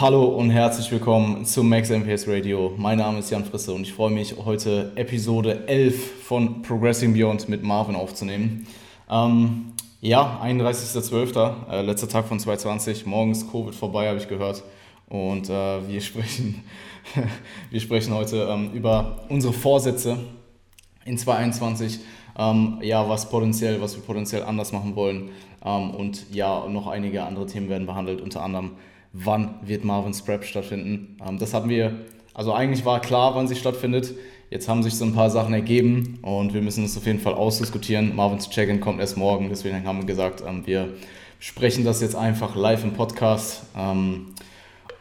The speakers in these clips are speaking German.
Hallo und herzlich willkommen zum Max MPS Radio. Mein Name ist Jan Frisse und ich freue mich, heute Episode 11 von Progressing Beyond mit Marvin aufzunehmen. Ähm, ja, 31.12., äh, letzter Tag von 2020. Morgen ist Covid vorbei, habe ich gehört. Und äh, wir, sprechen, wir sprechen heute ähm, über unsere Vorsätze in 2021. Ähm, ja, was potenziell, was wir potenziell anders machen wollen. Ähm, und ja, noch einige andere Themen werden behandelt, unter anderem wann wird Marvin's Prep stattfinden. Ähm, das haben wir, also eigentlich war klar, wann sie stattfindet. Jetzt haben sich so ein paar Sachen ergeben und wir müssen es auf jeden Fall ausdiskutieren. Marvin's Check-in kommt erst morgen, deswegen haben wir gesagt, ähm, wir sprechen das jetzt einfach live im Podcast. Ähm,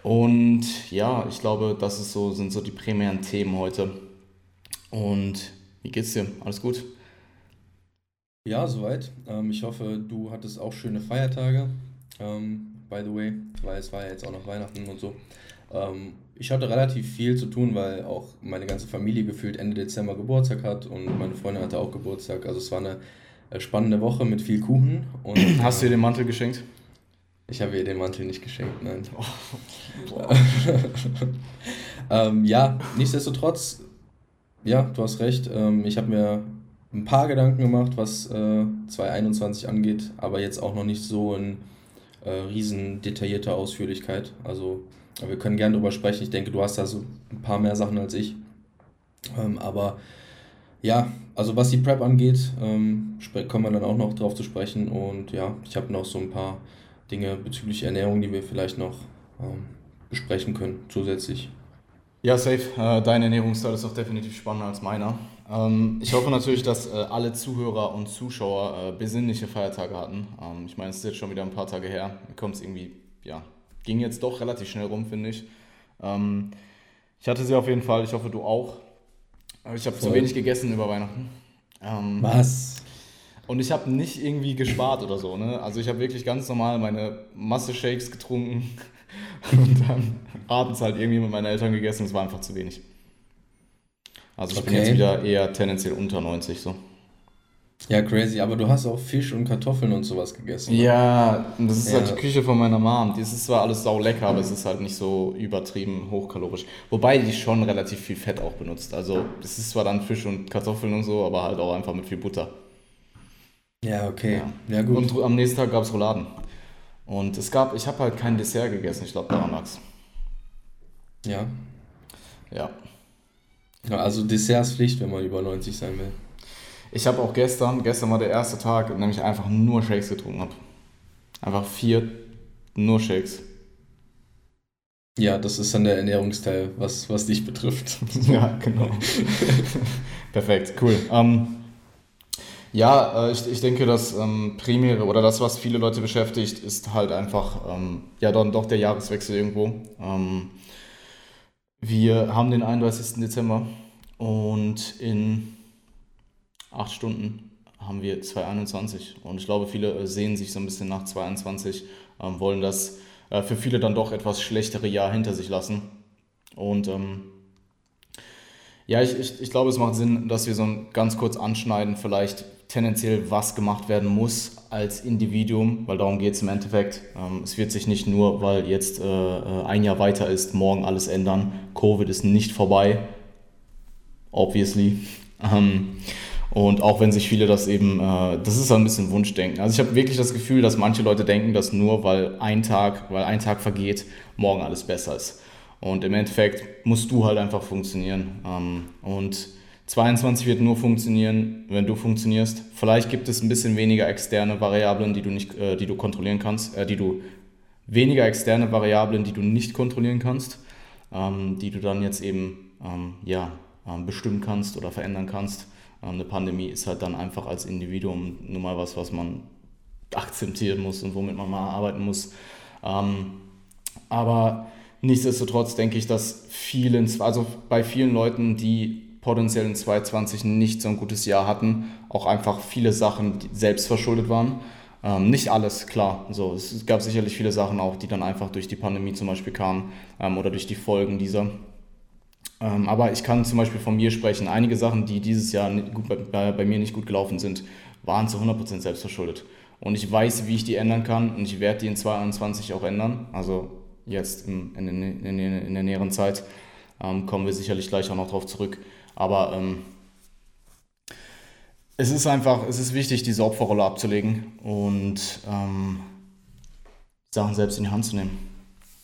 und ja, ich glaube, das ist so, sind so die primären Themen heute. Und wie geht's dir? Alles gut? Ja, soweit. Ich hoffe, du hattest auch schöne Feiertage. Ähm, by the way, weil es war ja jetzt auch noch Weihnachten und so. Ähm, ich hatte relativ viel zu tun, weil auch meine ganze Familie gefühlt Ende Dezember Geburtstag hat und meine Freundin hatte auch Geburtstag. Also es war eine äh, spannende Woche mit viel Kuchen. Und, Hast du ihr den Mantel geschenkt? Ich habe ihr den Mantel nicht geschenkt, nein. Oh, ähm, ja, nichtsdestotrotz, ja, du hast recht. Ähm, ich habe mir ein paar Gedanken gemacht, was äh, 2021 angeht, aber jetzt auch noch nicht so in äh, riesen detaillierte Ausführlichkeit. Also wir können gerne darüber sprechen. Ich denke, du hast da so ein paar mehr Sachen als ich. Ähm, aber ja, also was die Prep angeht, ähm, kommen wir dann auch noch drauf zu sprechen. Und ja, ich habe noch so ein paar Dinge bezüglich Ernährung, die wir vielleicht noch ähm, besprechen können zusätzlich. Ja, safe. Äh, dein Ernährungsstil ist auch definitiv spannender als meiner. Ähm, ich hoffe natürlich, dass äh, alle Zuhörer und Zuschauer äh, besinnliche Feiertage hatten. Ähm, ich meine, es ist jetzt schon wieder ein paar Tage her. Mir kommt es irgendwie, ja, ging jetzt doch relativ schnell rum, finde ich. Ähm, ich hatte sie auf jeden Fall, ich hoffe, du auch. Ich habe zu wenig gegessen über Weihnachten. Ähm, Was? Und ich habe nicht irgendwie gespart oder so. Ne? Also ich habe wirklich ganz normal meine Masse Shakes getrunken und dann abends halt irgendwie mit meinen Eltern gegessen. Es war einfach zu wenig. Also ich okay. bin jetzt wieder eher tendenziell unter 90 so. Ja, crazy, aber du hast auch Fisch und Kartoffeln und sowas gegessen. Ja, das ist ja. halt die Küche von meiner Mom. Das ist zwar alles sau lecker, aber es ist halt nicht so übertrieben hochkalorisch. Wobei die schon relativ viel Fett auch benutzt. Also es ist zwar dann Fisch und Kartoffeln und so, aber halt auch einfach mit viel Butter. Ja, okay. Ja, ja gut. Und am nächsten Tag gab es Rouladen. Und es gab, ich habe halt kein Dessert gegessen, ich glaube daran lag's. Ja. Ja. Also Dessertspflicht, wenn man über 90 sein will. Ich habe auch gestern, gestern war der erste Tag, in dem ich einfach nur Shakes getrunken habe. Einfach vier nur Shakes. Ja, das ist dann der Ernährungsteil, was, was dich betrifft. ja, genau. Perfekt, cool. Ähm, ja, äh, ich, ich denke, das ähm, Primäre oder das, was viele Leute beschäftigt, ist halt einfach, ähm, ja, dann doch der Jahreswechsel irgendwo. Ähm, wir haben den 31. Dezember und in acht Stunden haben wir 2021. Und ich glaube, viele äh, sehen sich so ein bisschen nach 2021, ähm, wollen das äh, für viele dann doch etwas schlechtere Jahr hinter sich lassen. Und ähm, ja, ich, ich, ich glaube, es macht Sinn, dass wir so ganz kurz anschneiden, vielleicht tendenziell, was gemacht werden muss als Individuum, weil darum geht es im Endeffekt. Ähm, es wird sich nicht nur, weil jetzt äh, äh, ein Jahr weiter ist, morgen alles ändern. Covid ist nicht vorbei, obviously. Ähm, und auch wenn sich viele das eben, äh, das ist ein bisschen Wunschdenken. Also ich habe wirklich das Gefühl, dass manche Leute denken, dass nur weil ein Tag, weil ein Tag vergeht, morgen alles besser ist. Und im Endeffekt musst du halt einfach funktionieren. Ähm, und 22 wird nur funktionieren, wenn du funktionierst. Vielleicht gibt es ein bisschen weniger externe Variablen, die du nicht, äh, die du kontrollieren kannst, äh, die du weniger externe Variablen, die du nicht kontrollieren kannst, ähm, die du dann jetzt eben ähm, ja, ähm, bestimmen kannst oder verändern kannst. Ähm, eine Pandemie ist halt dann einfach als Individuum nur mal was, was man akzeptieren muss und womit man mal arbeiten muss. Ähm, aber nichtsdestotrotz denke ich, dass vielen, also bei vielen Leuten, die potenziell in 2020 nicht so ein gutes Jahr hatten. Auch einfach viele Sachen selbst verschuldet waren. Ähm, nicht alles, klar. So, es gab sicherlich viele Sachen auch, die dann einfach durch die Pandemie zum Beispiel kamen ähm, oder durch die Folgen dieser. Ähm, aber ich kann zum Beispiel von mir sprechen. Einige Sachen, die dieses Jahr gut, bei, bei, mir nicht gut gelaufen sind, waren zu 100% selbst verschuldet. Und ich weiß, wie ich die ändern kann und ich werde die in 2021 auch ändern. Also jetzt in, in, in, in der näheren Zeit. Ähm, kommen wir sicherlich gleich auch noch drauf zurück. Aber ähm, es ist einfach, es ist wichtig, diese Opferrolle abzulegen und ähm, Sachen selbst in die Hand zu nehmen.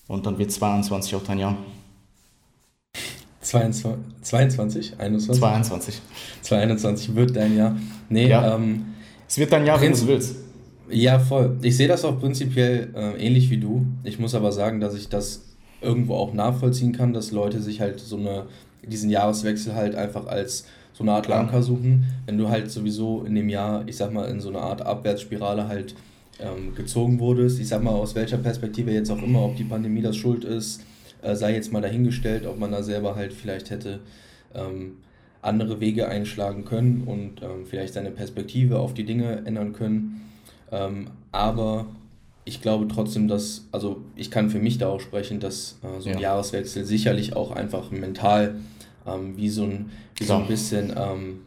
Und dann wird 22 auch dein Jahr. 22, 22 21? 22. 22 wird dein Jahr. Nee, ja. ähm, es wird dein Jahr, wenn du willst. Ja, voll. Ich sehe das auch prinzipiell äh, ähnlich wie du. Ich muss aber sagen, dass ich das irgendwo auch nachvollziehen kann, dass Leute sich halt so eine, diesen Jahreswechsel halt einfach als so eine Art Lanker suchen. Wenn du halt sowieso in dem Jahr, ich sag mal, in so eine Art Abwärtsspirale halt ähm, gezogen wurdest, ich sag mal, aus welcher Perspektive jetzt auch immer, ob die Pandemie das schuld ist, äh, sei jetzt mal dahingestellt, ob man da selber halt vielleicht hätte ähm, andere Wege einschlagen können und ähm, vielleicht seine Perspektive auf die Dinge ändern können. Ähm, aber ich glaube trotzdem, dass, also ich kann für mich da auch sprechen, dass äh, so ein ja. Jahreswechsel sicherlich auch einfach mental ähm, wie, so ein, wie so ein bisschen ähm,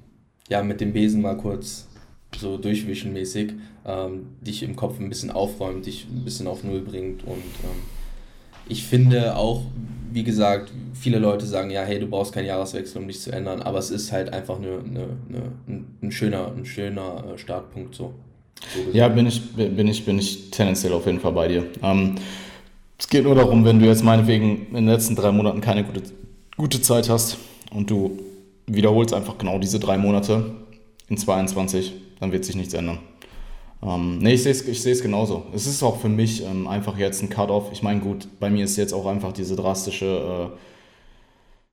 ja, mit dem Besen mal kurz so durchwischen mäßig ähm, dich im Kopf ein bisschen aufräumt, dich ein bisschen auf Null bringt und ähm, ich finde auch, wie gesagt, viele Leute sagen, ja, hey, du brauchst keinen Jahreswechsel, um dich zu ändern, aber es ist halt einfach eine, eine, eine, ein schöner, ein schöner äh, Startpunkt so. so ja, bin ich, bin, ich, bin ich tendenziell auf jeden Fall bei dir. Ähm, es geht nur darum, wenn du jetzt meinetwegen in den letzten drei Monaten keine gute, gute Zeit hast und du wiederholst einfach genau diese drei Monate in 22, dann wird sich nichts ändern. Ähm, nee, ich sehe es ich genauso. Es ist auch für mich ähm, einfach jetzt ein Cut-Off. Ich meine, gut, bei mir ist jetzt auch einfach diese drastische, äh,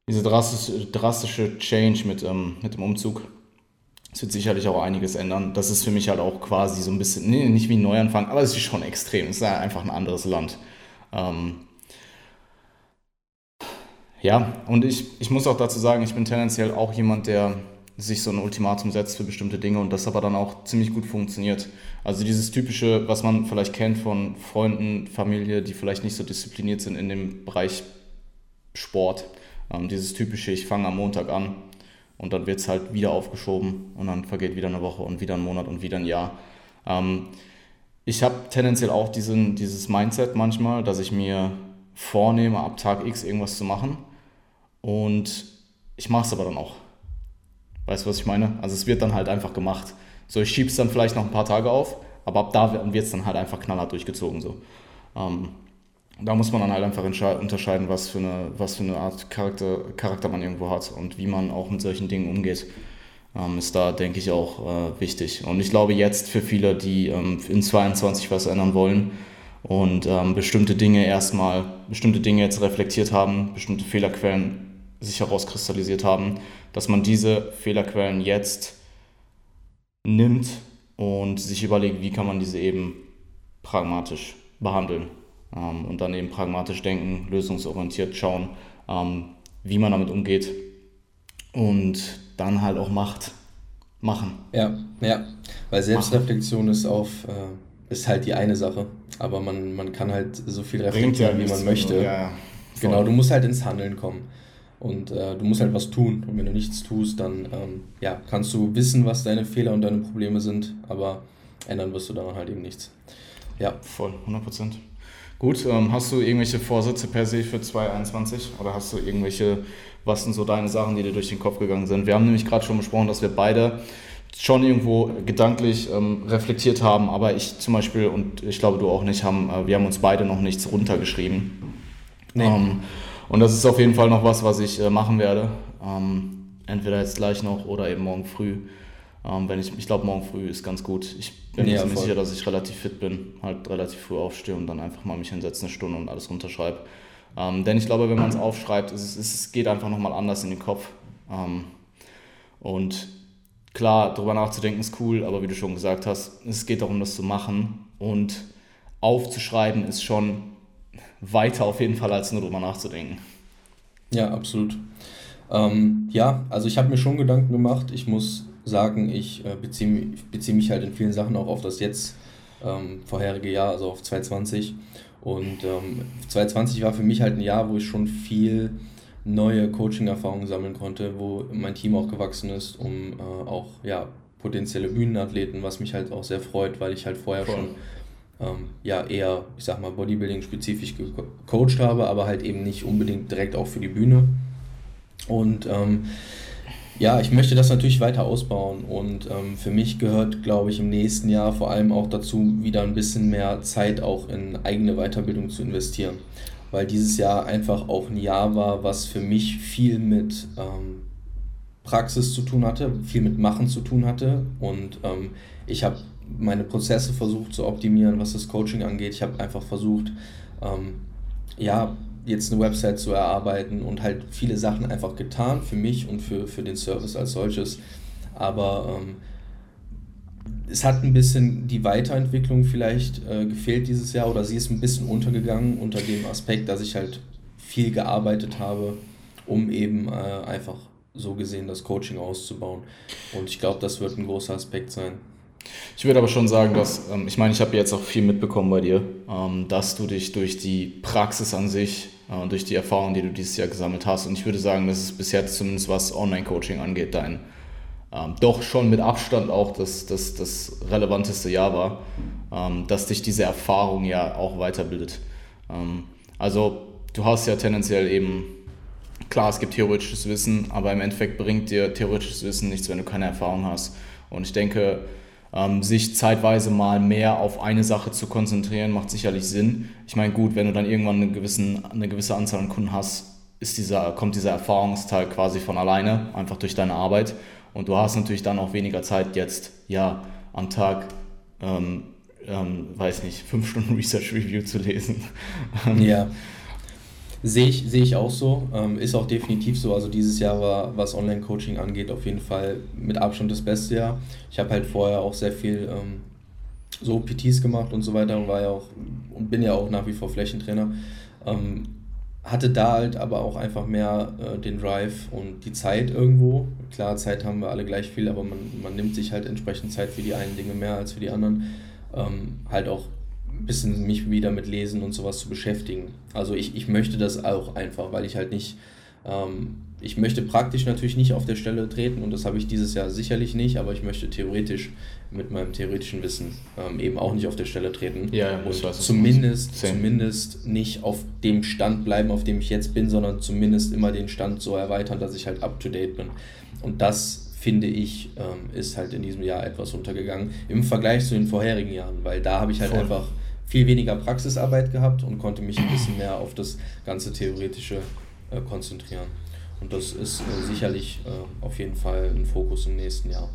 diese drastische, drastische Change mit, ähm, mit dem Umzug. Es wird sicherlich auch einiges ändern. Das ist für mich halt auch quasi so ein bisschen, nee, nicht wie ein Neuanfang, aber es ist schon extrem. Es ist einfach ein anderes Land. Ähm, ja, und ich, ich muss auch dazu sagen, ich bin tendenziell auch jemand, der sich so ein Ultimatum setzt für bestimmte Dinge und das aber dann auch ziemlich gut funktioniert. Also dieses typische, was man vielleicht kennt von Freunden, Familie, die vielleicht nicht so diszipliniert sind in dem Bereich Sport. Ähm, dieses typische, ich fange am Montag an und dann wird es halt wieder aufgeschoben und dann vergeht wieder eine Woche und wieder ein Monat und wieder ein Jahr. Ähm, ich habe tendenziell auch diesen, dieses Mindset manchmal, dass ich mir vornehme, ab Tag X irgendwas zu machen und ich mache es aber dann auch. Weißt du, was ich meine? Also es wird dann halt einfach gemacht. So, ich schiebe es dann vielleicht noch ein paar Tage auf, aber ab da wird es dann halt einfach knallhart durchgezogen. So. Ähm, da muss man dann halt einfach unterscheiden, was für eine, was für eine Art Charakter, Charakter man irgendwo hat und wie man auch mit solchen Dingen umgeht. Ähm, ist da, denke ich, auch äh, wichtig. Und ich glaube jetzt für viele, die ähm, in 22 was ändern wollen und ähm, bestimmte Dinge erstmal, bestimmte Dinge jetzt reflektiert haben, bestimmte Fehlerquellen sich herauskristallisiert haben, dass man diese Fehlerquellen jetzt nimmt und sich überlegt, wie kann man diese eben pragmatisch behandeln ähm, und dann eben pragmatisch denken, lösungsorientiert schauen, ähm, wie man damit umgeht und dann halt auch macht. Machen. Ja, ja, weil Selbstreflexion ist auf äh, ist halt die eine Sache, aber man, man kann halt so viel reflektieren, ja wie man möchte. Ja, genau, du musst halt ins Handeln kommen. Und äh, du musst halt was tun. Und wenn du nichts tust, dann ähm, ja, kannst du wissen, was deine Fehler und deine Probleme sind, aber ändern wirst du daran halt eben nichts. Ja. Voll, 100% Gut, ähm, hast du irgendwelche Vorsätze per se für 2021 oder hast du irgendwelche, was sind so deine Sachen, die dir durch den Kopf gegangen sind? Wir haben nämlich gerade schon besprochen, dass wir beide schon irgendwo gedanklich ähm, reflektiert haben, aber ich zum Beispiel und ich glaube du auch nicht, haben, äh, wir haben uns beide noch nichts runtergeschrieben. Nee. Ähm, und das ist auf jeden Fall noch was, was ich äh, machen werde. Ähm, entweder jetzt gleich noch oder eben morgen früh. Ähm, wenn ich ich glaube, morgen früh ist ganz gut. Ich bin mir ziemlich sicher, dass ich relativ fit bin, halt relativ früh aufstehe und dann einfach mal mich hinsetze eine Stunde und alles runterschreibe. Ähm, denn ich glaube, wenn man es aufschreibt, es, es, geht einfach nochmal anders in den Kopf. Ähm, und klar, darüber nachzudenken ist cool, aber wie du schon gesagt hast, es geht darum, das zu machen. Und aufzuschreiben ist schon weiter auf jeden Fall, als nur drüber nachzudenken. Ja, absolut. Ähm, ja, also ich habe mir schon Gedanken gemacht. Ich muss sagen, ich äh, beziehe bezieh mich halt in vielen Sachen auch auf das jetzt ähm, vorherige Jahr, also auf 2020. Und ähm, 2020 war für mich halt ein Jahr, wo ich schon viel neue Coaching-Erfahrungen sammeln konnte, wo mein Team auch gewachsen ist, um äh, auch ja, potenzielle Bühnenathleten, was mich halt auch sehr freut, weil ich halt vorher Voll. schon ähm, ja eher, ich sag mal, Bodybuilding-spezifisch gecoacht habe, aber halt eben nicht unbedingt direkt auch für die Bühne. Und ähm, ja, ich möchte das natürlich weiter ausbauen und ähm, für mich gehört, glaube ich, im nächsten Jahr vor allem auch dazu, wieder ein bisschen mehr Zeit auch in eigene Weiterbildung zu investieren, weil dieses Jahr einfach auch ein Jahr war, was für mich viel mit ähm, Praxis zu tun hatte, viel mit Machen zu tun hatte und ähm, ich habe meine Prozesse versucht zu optimieren, was das Coaching angeht. Ich habe einfach versucht, ähm, ja, jetzt eine Website zu erarbeiten und halt viele Sachen einfach getan für mich und für, für den Service als solches. Aber ähm, es hat ein bisschen die Weiterentwicklung vielleicht äh, gefehlt dieses Jahr oder sie ist ein bisschen untergegangen unter dem Aspekt, dass ich halt viel gearbeitet habe, um eben äh, einfach so gesehen das Coaching auszubauen. Und ich glaube, das wird ein großer Aspekt sein. Ich würde aber schon sagen, dass, ähm, ich meine, ich habe jetzt auch viel mitbekommen bei dir, ähm, dass du dich durch die Praxis an sich äh, durch die Erfahrungen, die du dieses Jahr gesammelt hast, und ich würde sagen, dass es bis jetzt zumindest was Online-Coaching angeht, dein ähm, doch schon mit Abstand auch das, das, das relevanteste Jahr war, ähm, dass dich diese Erfahrung ja auch weiterbildet. Ähm, also du hast ja tendenziell eben, klar, es gibt theoretisches Wissen, aber im Endeffekt bringt dir theoretisches Wissen nichts, wenn du keine Erfahrung hast. Und ich denke, ähm, sich zeitweise mal mehr auf eine Sache zu konzentrieren, macht sicherlich Sinn. Ich meine, gut, wenn du dann irgendwann eine, gewissen, eine gewisse Anzahl an Kunden hast, ist dieser, kommt dieser Erfahrungsteil quasi von alleine, einfach durch deine Arbeit. Und du hast natürlich dann auch weniger Zeit jetzt, ja, am Tag, ähm, ähm, weiß nicht, fünf Stunden Research Review zu lesen. ja. Sehe ich, sehe ich auch so, ähm, ist auch definitiv so. Also dieses Jahr war, was Online-Coaching angeht, auf jeden Fall mit Abstand das beste Jahr. Ich habe halt vorher auch sehr viel ähm, so PTs gemacht und so weiter und war ja auch und bin ja auch nach wie vor Flächentrainer. Ähm, hatte da halt aber auch einfach mehr äh, den Drive und die Zeit irgendwo. Klar, Zeit haben wir alle gleich viel, aber man, man nimmt sich halt entsprechend Zeit für die einen Dinge mehr als für die anderen. Ähm, halt auch bisschen mich wieder mit Lesen und sowas zu beschäftigen. Also ich, ich möchte das auch einfach, weil ich halt nicht, ähm, ich möchte praktisch natürlich nicht auf der Stelle treten und das habe ich dieses Jahr sicherlich nicht, aber ich möchte theoretisch mit meinem theoretischen Wissen ähm, eben auch nicht auf der Stelle treten. Ja, und weiß, zumindest, zumindest nicht auf dem Stand bleiben, auf dem ich jetzt bin, sondern zumindest immer den Stand so erweitern, dass ich halt up to date bin. Und das finde ich, ähm, ist halt in diesem Jahr etwas untergegangen im Vergleich zu den vorherigen Jahren, weil da habe ich halt Voll. einfach viel weniger Praxisarbeit gehabt und konnte mich ein bisschen mehr auf das ganze Theoretische äh, konzentrieren. Und das ist äh, sicherlich äh, auf jeden Fall ein Fokus im nächsten Jahr.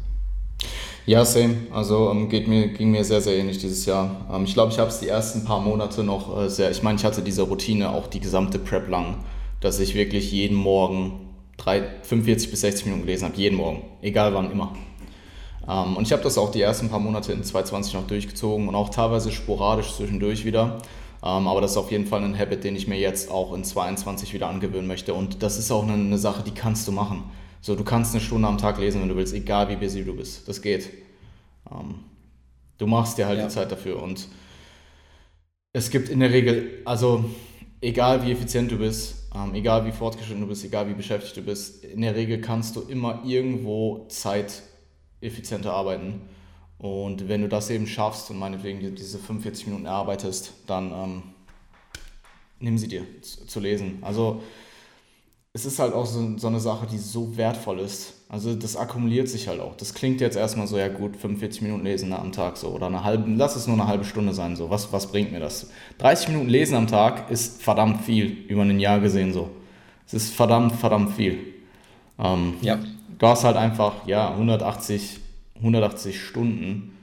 Ja, same. Also ähm, geht mir, ging mir sehr, sehr ähnlich dieses Jahr. Ähm, ich glaube, ich habe es die ersten paar Monate noch äh, sehr, ich meine, ich hatte diese Routine auch die gesamte Prep lang, dass ich wirklich jeden Morgen drei, 45 bis 60 Minuten gelesen habe, jeden Morgen, egal wann, immer. Ähm, und ich habe das auch die ersten paar Monate in 2020 noch durchgezogen und auch teilweise sporadisch zwischendurch wieder. Ähm, aber das ist auf jeden Fall ein Habit, den ich mir jetzt auch in 2022 wieder angewöhnen möchte. Und das ist auch eine, eine Sache, die kannst du machen. So, du kannst eine Stunde am Tag lesen, wenn du willst, egal wie busy du bist. Das geht. Ähm, du machst dir halt ja. die Zeit dafür. Und es gibt in der Regel, also egal wie effizient du bist, ähm, egal wie fortgeschritten du bist, egal wie beschäftigt du bist, in der Regel kannst du immer irgendwo Zeit effizienter arbeiten. Und wenn du das eben schaffst und meinetwegen diese 45 Minuten erarbeitest, dann ähm, nimm sie dir zu, zu, lesen. Also es ist halt auch so, so eine Sache, die so wertvoll ist. Also das akkumuliert sich halt auch. Das klingt jetzt erstmal so, ja gut, 45 Minuten lesen am Tag so oder eine halbe, lass es nur eine halbe Stunde sein so. Was, was bringt mir das? 30 Minuten lesen am Tag ist verdammt viel, über ein Jahr gesehen so. Es ist verdammt, verdammt viel. Ähm, ja du hast halt einfach ja, 180, 180 Stunden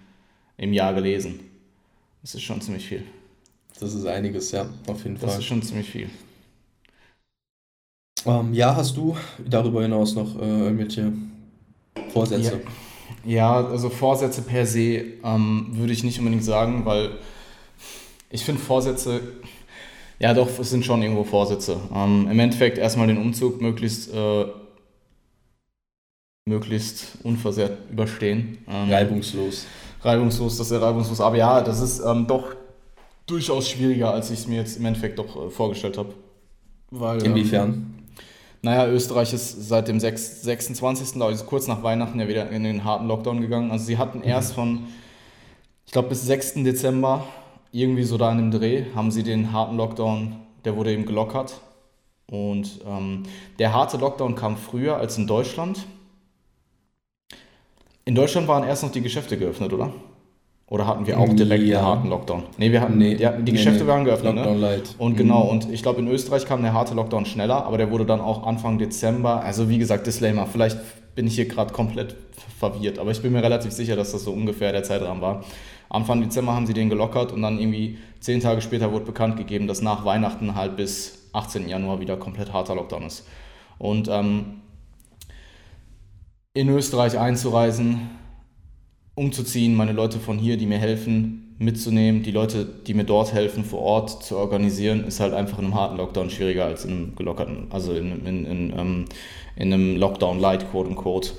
im Jahr gelesen. Das ist schon ziemlich viel. Das ist einiges, ja, auf jeden Fall. Das ist schon ziemlich viel. Ähm, ja, hast du darüber hinaus noch äh, irgendwelche Vorsätze? Ja. ja. also Vorsätze per se ähm, würde ich nicht unbedingt sagen, weil ich finde Vorsätze, ja doch, es sind schon irgendwo Vorsätze. Ähm, Im Endeffekt erstmal den Umzug möglichst äh, möglichst unversehrt überstehen. Ähm, reibungslos. Reibungslos, das ist ja reibungslos. Aber ja, das ist ähm, doch durchaus schwieriger, als ich es mir jetzt im Endeffekt doch äh, vorgestellt habe. Weil, Inwiefern? Ähm, naja, Österreich ist seit dem 6, 26. also kurz nach Weihnachten ja wieder in den harten Lockdown gegangen. Also sie hatten mhm. erst von, ich glaube, bis 6. Dezember irgendwie so da in dem Dreh haben sie den harten Lockdown, der wurde eben gelockert. Und ähm, der harte Lockdown kam früher als in Deutschland. In Deutschland waren erst noch die Geschäfte geöffnet, oder? Oder hatten wir auch direkt ja. einen harten Lockdown? Nee, wir hatten, nee, die, die nee, Geschäfte nee. waren geöffnet. Ne? Lockdown ne? Light. Und genau, mhm. und ich glaube, in Österreich kam der harte Lockdown schneller, aber der wurde dann auch Anfang Dezember. Also, wie gesagt, Disclaimer, vielleicht bin ich hier gerade komplett verwirrt, aber ich bin mir relativ sicher, dass das so ungefähr der Zeitrahmen war. Anfang Dezember haben sie den gelockert und dann irgendwie zehn Tage später wurde bekannt gegeben, dass nach Weihnachten halt bis 18. Januar wieder komplett harter Lockdown ist. Und ähm, in Österreich einzureisen, umzuziehen, meine Leute von hier, die mir helfen, mitzunehmen, die Leute, die mir dort helfen, vor Ort zu organisieren, ist halt einfach in einem harten Lockdown schwieriger als in einem gelockerten, also in, in, in, ähm, in einem Lockdown Light, quote unquote.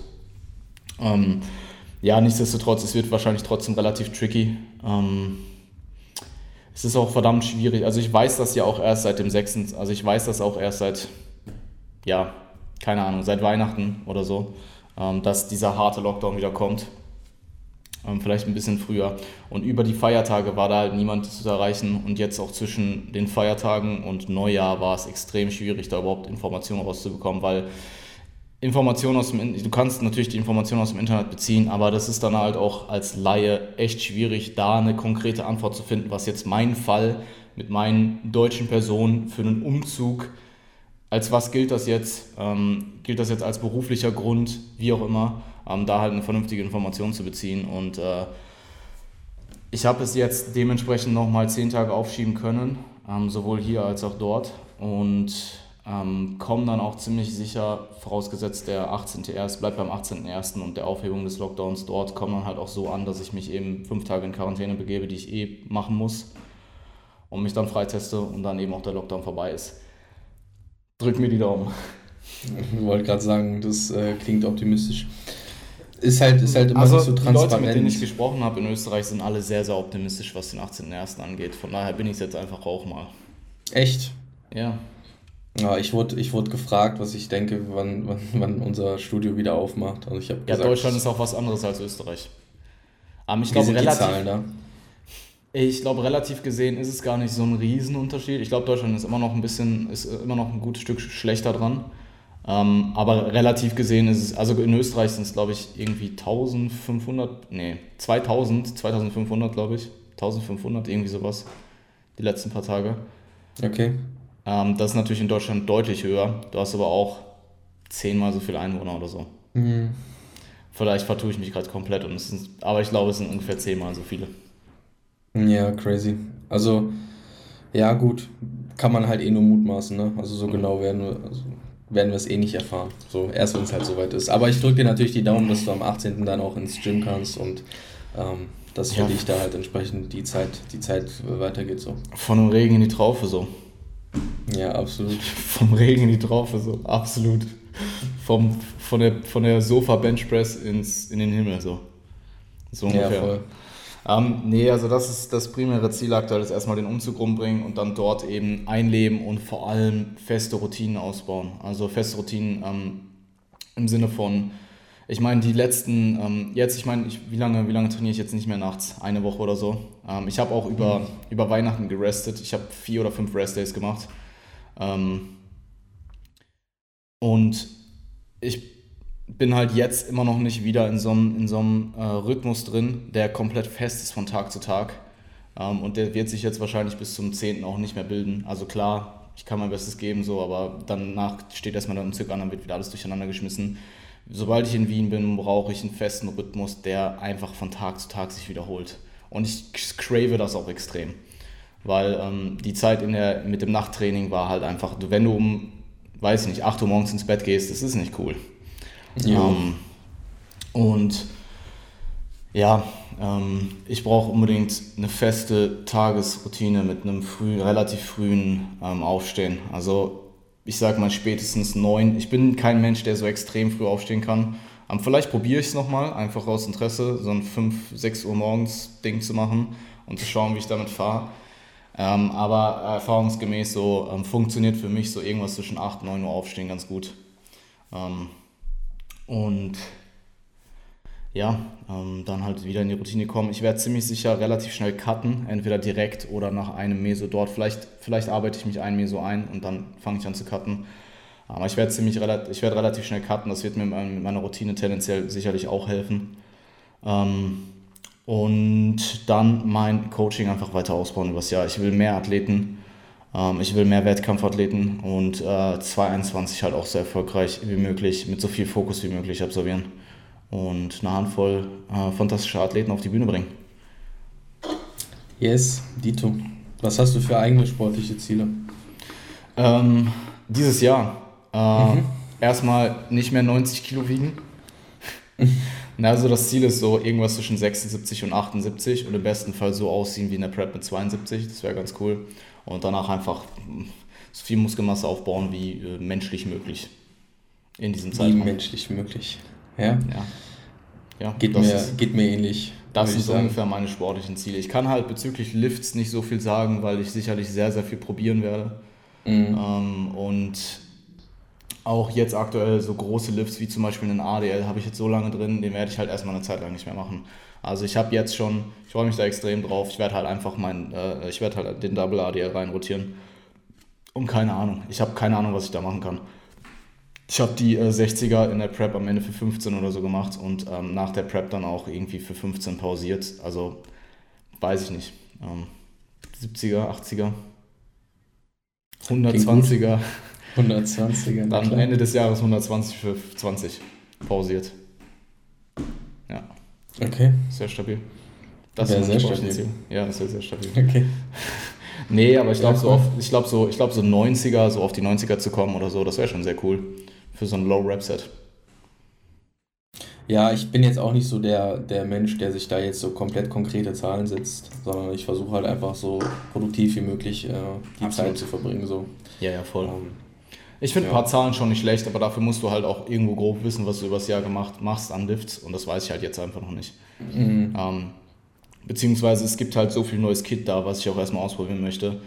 Ähm, ja, nichtsdestotrotz, es wird wahrscheinlich trotzdem relativ tricky. Ähm, es ist auch verdammt schwierig. Also ich weiß das ja auch erst seit dem 6. Also ich weiß das auch erst seit, ja, keine Ahnung, seit Weihnachten oder so, dass dieser harte Lockdown wieder kommt. Ähm, vielleicht ein bisschen früher. Und über die Feiertage war da halt niemand zu erreichen. Und jetzt auch zwischen den Feiertagen und Neujahr war es extrem schwierig, da überhaupt Informationen rauszubekommen, weil Informationen aus dem du kannst natürlich die Informationen aus dem Internet beziehen, aber das ist dann halt auch als Laie echt schwierig, da eine konkrete Antwort zu finden, was jetzt mein Fall mit meinen deutschen Personen für einen Umzug, als was gilt das jetzt? Ähm, gilt das jetzt als beruflicher Grund, wie auch immer, ähm, da halt eine vernünftige Information zu beziehen. Und äh, ich habe es jetzt dementsprechend nochmal zehn Tage aufschieben können, ähm, sowohl hier als auch dort. Und ähm, kommen dann auch ziemlich sicher, vorausgesetzt der 18.1. bleibt beim 18.1. und der Aufhebung des Lockdowns dort, kommen dann halt auch so an, dass ich mich eben fünf Tage in Quarantäne begebe, die ich eh machen muss und mich dann freiteste und dann eben auch der Lockdown vorbei ist. Drück mir die Daumen. Ich wollte gerade sagen, das äh, klingt optimistisch. Ist halt, ist halt immer also, nicht so transparent. Die Leute, mit denen ich gesprochen habe in Österreich, sind alle sehr, sehr optimistisch, was den 18.01. angeht. Von daher bin ich es jetzt einfach auch mal. Echt? Ja. Ja, ich wurde, ich wurde gefragt, was ich denke, wann, wann, wann unser Studio wieder aufmacht. Also ich ja, gesagt, Deutschland ist auch was anderes als Österreich. Aber ich glaube, relativ, Zahlen da? Ich glaube, relativ gesehen ist es gar nicht so ein Riesenunterschied. Ich glaube, Deutschland ist immer noch ein bisschen, ist immer noch ein gutes Stück schlechter dran. Ähm, aber relativ gesehen ist es, also in Österreich sind es, glaube ich, irgendwie 1500, nee, 2000, 2500, glaube ich. 1500, irgendwie sowas. Die letzten paar Tage. Okay. Ähm, das ist natürlich in Deutschland deutlich höher. Du hast aber auch zehnmal so viele Einwohner oder so. Mhm. Vielleicht vertue ich mich gerade komplett, und es sind, aber ich glaube, es sind ungefähr zehnmal so viele. Ja, crazy. Also, ja, gut, kann man halt eh nur mutmaßen, ne? Also, so mhm. genau werden wir, also werden wir es eh nicht erfahren. So, erst wenn es halt soweit ist. Aber ich drücke dir natürlich die Daumen, dass du am 18. dann auch ins Gym kannst und ähm, dass für ja. dich da halt entsprechend die Zeit, die Zeit weitergeht. So. Von dem Regen in die Traufe so. Ja, absolut. Vom Regen in die Traufe, so, absolut. Vom, von der, von der Sofa-Benchpress ins, in den Himmel, so. So ungefähr. Ja, voll. Ähm, nee, also das ist das primäre Ziel aktuell, ist erstmal den Umzug rumbringen und dann dort eben einleben und vor allem feste Routinen ausbauen. Also feste Routinen ähm, im Sinne von, ich meine, die letzten, ähm, jetzt, ich meine, wie, lange, wie lange trainiere ich jetzt nicht mehr nachts? Eine Woche oder so. Ähm, ich habe auch über, mhm. über Weihnachten gerestet. Ich habe vier oder fünf Restdays gemacht. Ähm, und ich bin halt jetzt immer noch nicht wieder in so einem, in so einem äh, Rhythmus drin, der komplett fest ist von Tag zu Tag. Ähm, und der wird sich jetzt wahrscheinlich bis zum 10. auch nicht mehr bilden. Also klar, ich kann mein Bestes geben, so, aber danach steht erstmal der Umzug an, dann wird wieder alles durcheinander geschmissen sobald ich in Wien bin, brauche ich einen festen Rhythmus, der einfach von Tag zu Tag sich wiederholt. Und ich crave das auch extrem. Weil ähm, die Zeit in der, mit dem Nachttraining war halt einfach, wenn du um, weiß ich nicht, 8 Uhr morgens ins Bett gehst, das ist nicht cool. Ja. Ähm, und ja, ähm, ich brauche unbedingt eine feste Tagesroutine mit einem früh, relativ frühen ähm, Aufstehen. Also ich sage mal spätestens neun. Ich bin kein Mensch, der so extrem früh aufstehen kann. Um, vielleicht probiere ich es nochmal, einfach aus Interesse, so ein 5, 6 Uhr morgens Ding zu machen und zu schauen, wie ich damit fahre. Ähm, aber erfahrungsgemäß so ähm, funktioniert für mich so irgendwas zwischen 8 und 9 Uhr aufstehen ganz gut. Und ja, ähm, dann halt wieder in die Routine kommen. Ich werde ziemlich sicher relativ schnell cutten, entweder direkt oder nach einem Meso dort. Vielleicht, vielleicht arbeite ich mich ein Meso ein und dann fange ich an zu cutten. Aber ich werde ziemlich ich werde relativ schnell cutten, das wird mir mit meiner Routine tendenziell sicherlich auch helfen. Ähm, und dann mein Coaching einfach weiter ausbauen übers Jahr. Ich will mehr Athleten, ich will mehr Wettkampfathleten und äh, 2021 halt auch so erfolgreich wie möglich, mit so viel Fokus wie möglich absolvieren und eine Handvoll äh, fantastischer Athleten auf die Bühne bringen. Yes, Dito. Was hast du für eigene sportliche Ziele? Ähm, dieses Jahr äh, mhm. erstmal nicht mehr 90 Kilo wiegen. also das Ziel ist so irgendwas zwischen 76 und 78 und im besten Fall so aussehen wie in der Prep mit 72. Das wäre ganz cool. Und danach einfach so viel Muskelmasse aufbauen wie äh, menschlich möglich in diesem Zeitraum. Wie menschlich möglich. Ja. Ja. ja geht, mir, ist, geht mir ähnlich. Das sind ungefähr meine sportlichen Ziele. Ich kann halt bezüglich Lifts nicht so viel sagen, weil ich sicherlich sehr, sehr viel probieren werde. Mhm. Ähm, und auch jetzt aktuell so große Lifts wie zum Beispiel einen ADL habe ich jetzt so lange drin, den werde ich halt erstmal eine Zeit lang nicht mehr machen. Also ich habe jetzt schon, freue mich da extrem drauf. Ich werde halt einfach mein, äh, ich werde halt den Double ADL reinrotieren. Und keine Ahnung, ich habe keine Ahnung, was ich da machen kann. Ich habe die äh, 60er in der Prep am Ende für 15 oder so gemacht und ähm, nach der Prep dann auch irgendwie für 15 pausiert. Also weiß ich nicht. Ähm, 70er, 80er, 120er. 120er. Dann klar. Ende des Jahres 120 für 20 pausiert. Ja. Okay. Sehr stabil. Das ist sehr stabil. Ziel. Ja, das ist sehr stabil. Okay. nee, aber ich glaube so, ich glaub, so, glaub, so 90er, so auf die 90er zu kommen oder so, das wäre schon sehr cool für so ein Low-Rap-Set. Ja, ich bin jetzt auch nicht so der, der Mensch, der sich da jetzt so komplett konkrete Zahlen setzt, sondern ich versuche halt einfach so produktiv wie möglich äh, die Absolut. Zeit zu verbringen. So. Ja, ja, voll. Um, ich finde ja. ein paar Zahlen schon nicht schlecht, aber dafür musst du halt auch irgendwo grob wissen, was du übers Jahr gemacht machst an Lifts und das weiß ich halt jetzt einfach noch nicht. Mhm. Ähm, beziehungsweise es gibt halt so viel neues Kit da, was ich auch erstmal ausprobieren möchte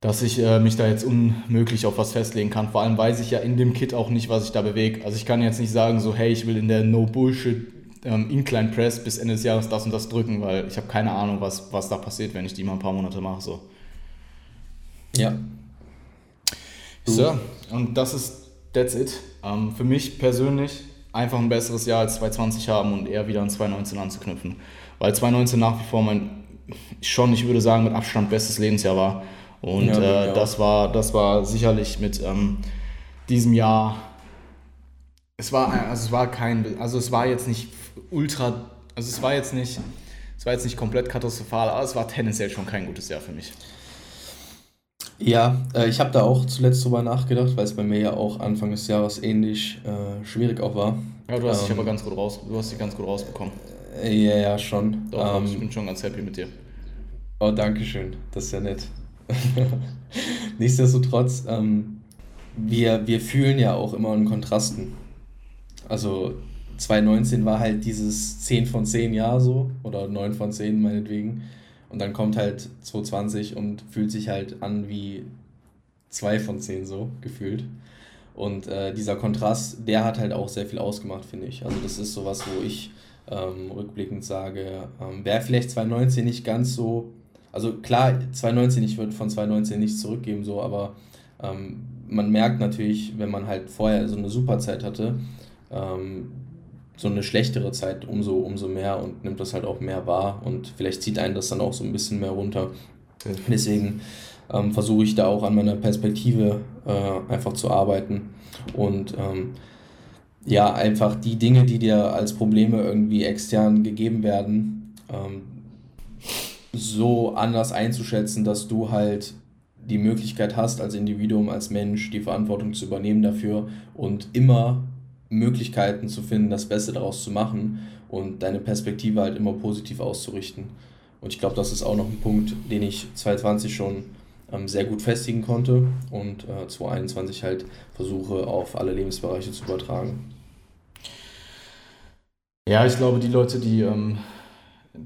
dass ich äh, mich da jetzt unmöglich auf was festlegen kann. Vor allem weiß ich ja in dem Kit auch nicht, was ich da bewege. Also ich kann jetzt nicht sagen, so hey, ich will in der No Bullshit ähm, Incline Press bis Ende des Jahres das und das drücken, weil ich habe keine Ahnung, was, was da passiert, wenn ich die mal ein paar Monate mache. So. Ja. So, und das ist, that's it. Ähm, für mich persönlich einfach ein besseres Jahr als 2020 haben und eher wieder an 2019 anzuknüpfen. Weil 2019 nach wie vor mein, schon, ich würde sagen, mit Abstand bestes Lebensjahr war. Und ja, äh, das, war, das war sicherlich mit ähm, diesem Jahr, es war, also es war kein, also es war jetzt nicht ultra, also es war jetzt nicht, es war jetzt nicht komplett katastrophal, aber es war tendenziell schon kein gutes Jahr für mich. Ja, äh, ich habe da auch zuletzt drüber nachgedacht, weil es bei mir ja auch Anfang des Jahres ähnlich äh, schwierig auch war. Ja, du hast ähm, dich aber ganz gut raus, du hast dich ganz gut rausbekommen. Ja, ja, schon. Doch, ähm, ich bin schon ganz happy mit dir. Oh, danke schön. Das ist ja nett. Nichtsdestotrotz, ähm, wir, wir fühlen ja auch immer in Kontrasten. Also 2019 war halt dieses 10 von 10 Jahr so oder 9 von 10 meinetwegen. Und dann kommt halt 2020 und fühlt sich halt an wie 2 von 10 so gefühlt. Und äh, dieser Kontrast, der hat halt auch sehr viel ausgemacht, finde ich. Also das ist sowas, wo ich ähm, rückblickend sage, ähm, wäre vielleicht 2019 nicht ganz so also klar, 2019, ich würde von 2019 nichts zurückgeben, so, aber ähm, man merkt natürlich, wenn man halt vorher so eine super Zeit hatte, ähm, so eine schlechtere Zeit umso, umso mehr und nimmt das halt auch mehr wahr und vielleicht zieht einen das dann auch so ein bisschen mehr runter. Deswegen ähm, versuche ich da auch an meiner Perspektive äh, einfach zu arbeiten und ähm, ja, einfach die Dinge, die dir als Probleme irgendwie extern gegeben werden, ähm, so anders einzuschätzen, dass du halt die Möglichkeit hast, als Individuum, als Mensch, die Verantwortung zu übernehmen dafür und immer Möglichkeiten zu finden, das Beste daraus zu machen und deine Perspektive halt immer positiv auszurichten. Und ich glaube, das ist auch noch ein Punkt, den ich 2020 schon ähm, sehr gut festigen konnte und äh, 2021 halt versuche auf alle Lebensbereiche zu übertragen. Ja, ich glaube, die Leute, die ähm,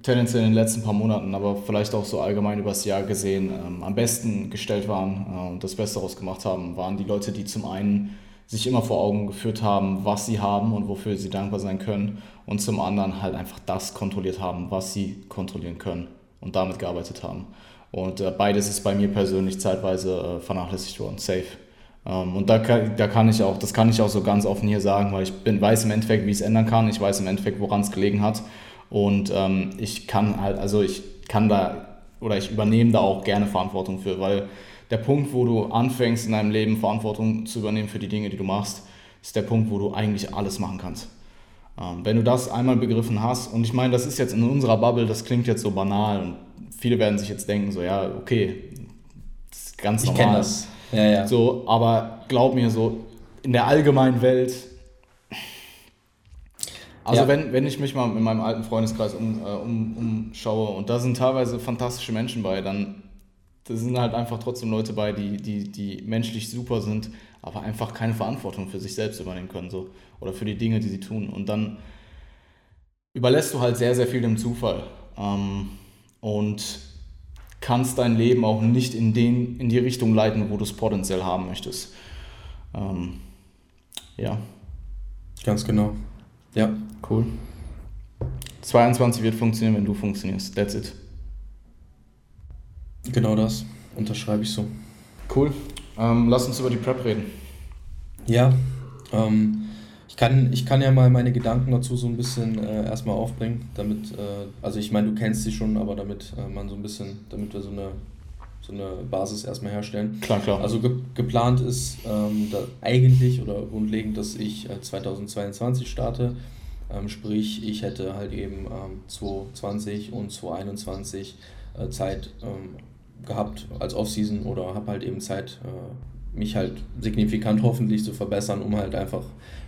tendenziell in den letzten paar Monaten, aber vielleicht auch so allgemein übers Jahr gesehen, ähm, am besten gestellt waren äh, und das Beste daraus gemacht haben, waren die Leute, die zum einen sich immer vor Augen geführt haben, was sie haben und wofür sie dankbar sein können. Und zum anderen halt einfach das kontrolliert haben, was sie kontrollieren können und damit gearbeitet haben. Und äh, beides ist bei mir persönlich zeitweise äh, vernachlässigt worden, safe. Ähm, und da kann, da kann ich auch, das kann ich auch so ganz offen hier sagen, weil ich bin, weiß im Endeffekt, wie ich es ändern kann. Ich weiß im Endeffekt, woran es gelegen hat. Und ähm, ich kann halt, also ich kann da oder ich übernehme da auch gerne Verantwortung für, weil der Punkt, wo du anfängst in deinem Leben Verantwortung zu übernehmen für die Dinge, die du machst, ist der Punkt, wo du eigentlich alles machen kannst. Ähm, wenn du das einmal begriffen hast, und ich meine, das ist jetzt in unserer Bubble, das klingt jetzt so banal und viele werden sich jetzt denken, so, ja, okay, das ist ganz normal. Ich kenne das. Ja, ja. So, aber glaub mir, so in der allgemeinen Welt, also ja. wenn, wenn ich mich mal in meinem alten Freundeskreis um, äh, um, umschaue und da sind teilweise fantastische Menschen bei, dann da sind halt einfach trotzdem Leute bei, die, die, die menschlich super sind, aber einfach keine Verantwortung für sich selbst übernehmen können so, oder für die Dinge, die sie tun. Und dann überlässt du halt sehr, sehr viel dem Zufall ähm, und kannst dein Leben auch nicht in, den, in die Richtung leiten, wo du es potenziell haben möchtest. Ähm, ja. Ganz genau. Ja. Cool. 22 wird funktionieren, wenn du funktionierst. That's it. Genau das. Unterschreibe ich so. Cool. Ähm, lass uns über die Prep reden. Ja. Ähm, ich, kann, ich kann ja mal meine Gedanken dazu so ein bisschen äh, erstmal aufbringen, damit, äh, also ich meine, du kennst sie schon, aber damit äh, man so ein bisschen, damit wir so eine, so eine Basis erstmal herstellen. Klar, klar. Also ge geplant ist ähm, eigentlich oder grundlegend, dass ich 2022 äh, starte. Ähm, sprich, ich hätte halt eben ähm, 2020 und 2021 äh, Zeit ähm, gehabt als Offseason oder habe halt eben Zeit, äh, mich halt signifikant hoffentlich zu verbessern, um halt einfach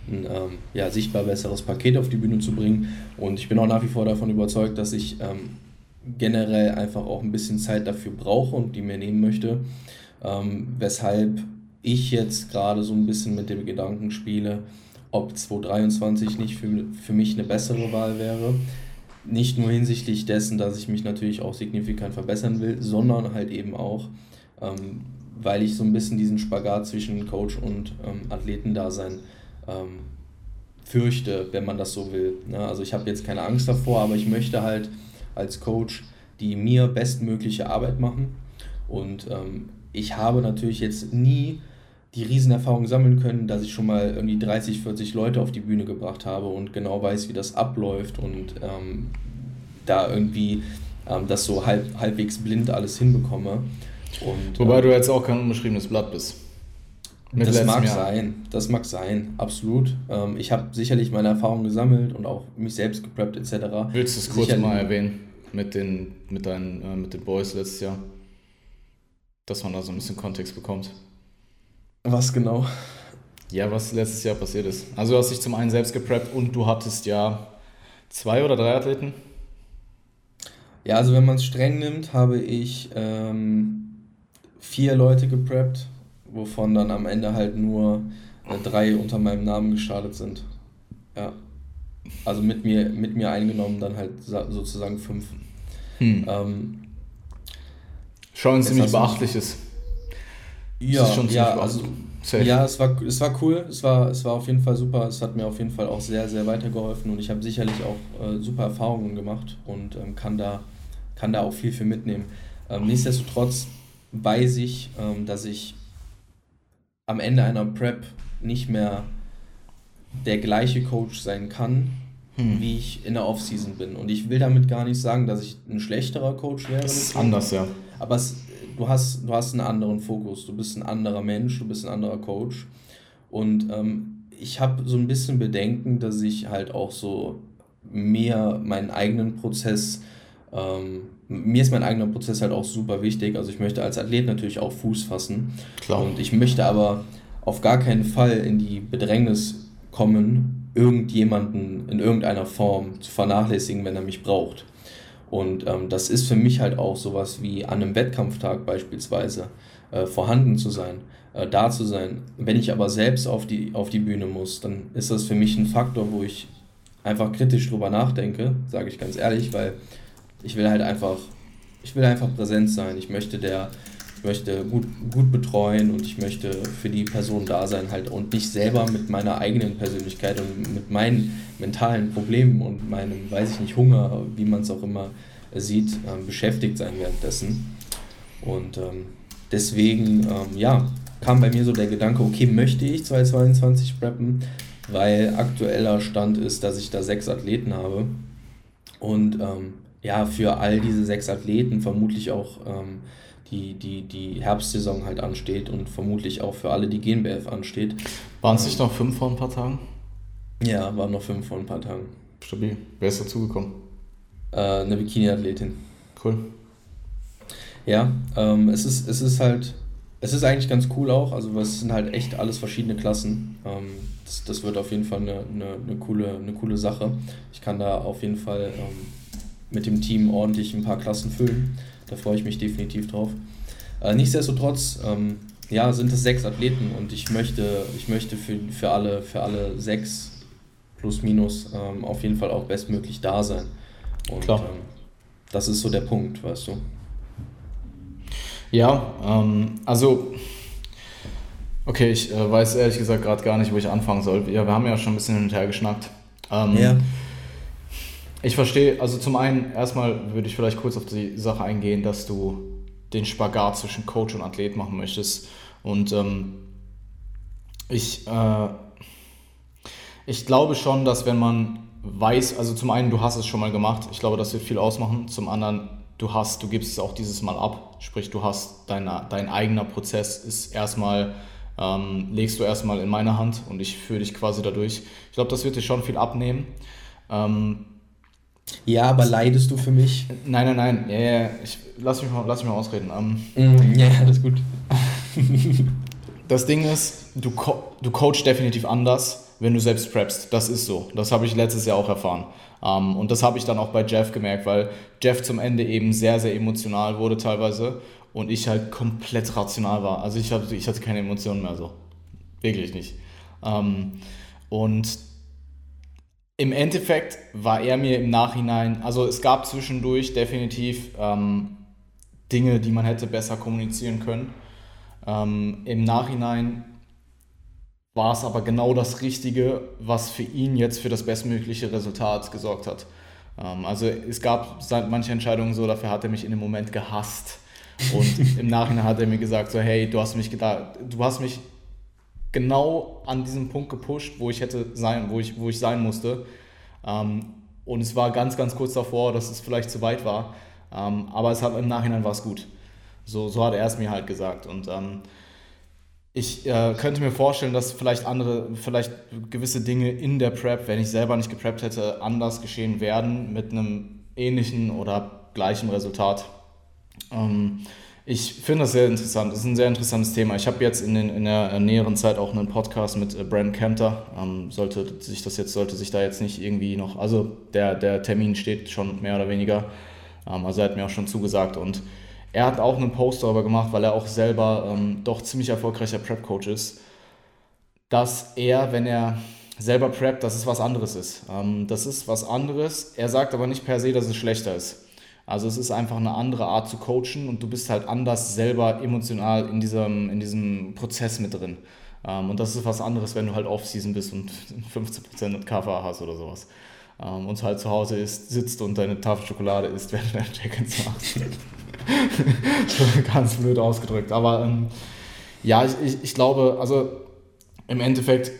ein ähm, ja, sichtbar besseres Paket auf die Bühne zu bringen. Und ich bin auch nach wie vor davon überzeugt, dass ich ähm, generell einfach auch ein bisschen Zeit dafür brauche und die mir nehmen möchte. Ähm, weshalb ich jetzt gerade so ein bisschen mit dem Gedanken spiele, ob 2023 nicht für, für mich eine bessere Wahl wäre. Nicht nur hinsichtlich dessen, dass ich mich natürlich auch signifikant verbessern will, sondern halt eben auch, ähm, weil ich so ein bisschen diesen Spagat zwischen Coach und ähm, Athletendasein ähm, fürchte, wenn man das so will. Ne? Also ich habe jetzt keine Angst davor, aber ich möchte halt als Coach die mir bestmögliche Arbeit machen. Und ähm, ich habe natürlich jetzt nie die Riesenerfahrung sammeln können, dass ich schon mal irgendwie 30, 40 Leute auf die Bühne gebracht habe und genau weiß, wie das abläuft und ähm, da irgendwie ähm, das so halb, halbwegs blind alles hinbekomme. Und, Wobei ähm, du jetzt auch kein unbeschriebenes Blatt bist. Mit das mag Jahr. sein, das mag sein, absolut. Ähm, ich habe sicherlich meine Erfahrungen gesammelt und auch mich selbst gepreppt etc. Willst du es kurz mal erwähnen mit den, mit, deinen, äh, mit den Boys letztes Jahr? Dass man da so ein bisschen Kontext bekommt. Was genau? Ja, was letztes Jahr passiert ist. Also du hast dich zum einen selbst gepreppt und du hattest ja zwei oder drei Athleten? Ja, also wenn man es streng nimmt, habe ich ähm, vier Leute gepreppt, wovon dann am Ende halt nur äh, drei unter meinem Namen gestartet sind. Ja. Also mit mir, mit mir eingenommen dann halt sozusagen fünf. Hm. Ähm, Schon ziemlich beachtliches. Ja, ja, also, ja, es war, es war cool, es war, es war auf jeden Fall super, es hat mir auf jeden Fall auch sehr, sehr weitergeholfen und ich habe sicherlich auch äh, super Erfahrungen gemacht und ähm, kann, da, kann da auch viel für mitnehmen. Ähm, nichtsdestotrotz weiß ich, ähm, dass ich am Ende einer Prep nicht mehr der gleiche Coach sein kann, hm. wie ich in der Offseason bin. Und ich will damit gar nicht sagen, dass ich ein schlechterer Coach wäre. Das ist anders, ja. Aber es, du hast, du hast einen anderen Fokus, du bist ein anderer Mensch, du bist ein anderer Coach. Und ähm, ich habe so ein bisschen Bedenken, dass ich halt auch so mehr meinen eigenen Prozess, ähm, mir ist mein eigener Prozess halt auch super wichtig. Also ich möchte als Athlet natürlich auch Fuß fassen. Klar. Und ich möchte aber auf gar keinen Fall in die Bedrängnis kommen, irgendjemanden in irgendeiner Form zu vernachlässigen, wenn er mich braucht. Und ähm, das ist für mich halt auch sowas wie an einem Wettkampftag beispielsweise äh, vorhanden zu sein, äh, da zu sein. Wenn ich aber selbst auf die, auf die Bühne muss, dann ist das für mich ein Faktor, wo ich einfach kritisch drüber nachdenke, sage ich ganz ehrlich, weil ich will halt einfach, ich will einfach präsent sein. Ich möchte der möchte gut, gut betreuen und ich möchte für die Person da sein halt und nicht selber mit meiner eigenen Persönlichkeit und mit meinen mentalen Problemen und meinem, weiß ich nicht, Hunger, wie man es auch immer sieht, äh, beschäftigt sein währenddessen. Und ähm, deswegen, ähm, ja, kam bei mir so der Gedanke, okay, möchte ich 2022 preppen, weil aktueller Stand ist, dass ich da sechs Athleten habe. Und ähm, ja, für all diese sechs Athleten vermutlich auch ähm, die, die, die Herbstsaison halt ansteht und vermutlich auch für alle die GNBF ansteht. Waren es nicht noch fünf vor ein paar Tagen? Ja, waren noch fünf vor ein paar Tagen. Stabil. Wer ist dazugekommen? Äh, eine Bikini-Athletin. Cool. Ja, ähm, es, ist, es ist halt es ist eigentlich ganz cool auch, also es sind halt echt alles verschiedene Klassen. Ähm, das, das wird auf jeden Fall eine, eine, eine, coole, eine coole Sache. Ich kann da auf jeden Fall ähm, mit dem Team ordentlich ein paar Klassen füllen. Da freue ich mich definitiv drauf. Äh, nichtsdestotrotz, ähm, ja, sind es sechs Athleten und ich möchte, ich möchte für, für, alle, für alle sechs plus minus ähm, auf jeden Fall auch bestmöglich da sein. Und Klar. Ähm, das ist so der Punkt, weißt du. Ja, ähm, also, okay, ich äh, weiß ehrlich gesagt gerade gar nicht, wo ich anfangen soll. Ja, wir haben ja schon ein bisschen hin und her geschnackt. Ähm, ja. Ich verstehe, also zum einen, erstmal würde ich vielleicht kurz auf die Sache eingehen, dass du den Spagat zwischen Coach und Athlet machen möchtest. Und ähm, ich, äh, ich glaube schon, dass wenn man weiß, also zum einen, du hast es schon mal gemacht, ich glaube, das wird viel ausmachen. Zum anderen, du hast, du gibst es auch dieses Mal ab. Sprich, du hast dein, dein eigener Prozess ist erstmal, ähm, legst du erstmal in meine Hand und ich führe dich quasi dadurch. Ich glaube, das wird dir schon viel abnehmen. Ähm, ja, aber leidest du für mich? Nein, nein, nein. Ja, ja, ich, lass, mich mal, lass mich mal ausreden. Ähm, ja, alles gut. das Ding ist, du, co du coachst definitiv anders, wenn du selbst preppst. Das ist so. Das habe ich letztes Jahr auch erfahren. Ähm, und das habe ich dann auch bei Jeff gemerkt, weil Jeff zum Ende eben sehr, sehr emotional wurde teilweise und ich halt komplett rational war. Also ich, hab, ich hatte keine Emotionen mehr so. Wirklich nicht. Ähm, und im Endeffekt war er mir im Nachhinein, also es gab zwischendurch definitiv ähm, Dinge, die man hätte besser kommunizieren können. Ähm, Im Nachhinein war es aber genau das Richtige, was für ihn jetzt für das bestmögliche Resultat gesorgt hat. Ähm, also es gab manche Entscheidungen so, dafür hat er mich in dem Moment gehasst. Und im Nachhinein hat er mir gesagt, so hey, du hast mich gedacht, du hast mich genau an diesem Punkt gepusht, wo ich hätte sein, wo ich, wo ich sein musste. Ähm, und es war ganz, ganz kurz davor, dass es vielleicht zu weit war. Ähm, aber es hat, im Nachhinein war es gut. So, so hat er es mir halt gesagt. Und ich äh, könnte mir vorstellen, dass vielleicht andere, vielleicht gewisse Dinge in der Prep, wenn ich selber nicht gepreppt hätte, anders geschehen werden mit einem ähnlichen oder gleichen Resultat. Ähm, ich finde das sehr interessant. Das ist ein sehr interessantes Thema. Ich habe jetzt in, den, in der näheren Zeit auch einen Podcast mit äh, Brandon Kempter. Ähm, sollte sich das jetzt, sollte sich da jetzt nicht irgendwie noch, also der, der Termin steht schon mehr oder weniger. Ähm, also er hat mir auch schon zugesagt und er hat auch einen Post darüber gemacht, weil er auch selber ähm, doch ziemlich erfolgreicher Prep-Coach ist, dass er, wenn er selber preppt, dass es was anderes ist. Ähm, das ist was anderes. Er sagt aber nicht per se, dass es schlechter ist. Also es ist einfach eine andere Art zu coachen und du bist halt anders selber emotional in diesem, in diesem Prozess mit drin. Ähm, und das ist was anderes, wenn du halt Off-Season bist und 15% KFA hast oder sowas. Ähm, und halt zu Hause ist, sitzt und deine Tafel Schokolade isst, während du deine Check-ins machst. Ganz blöd ausgedrückt. Aber ähm, ja, ich, ich, ich glaube, also im Endeffekt,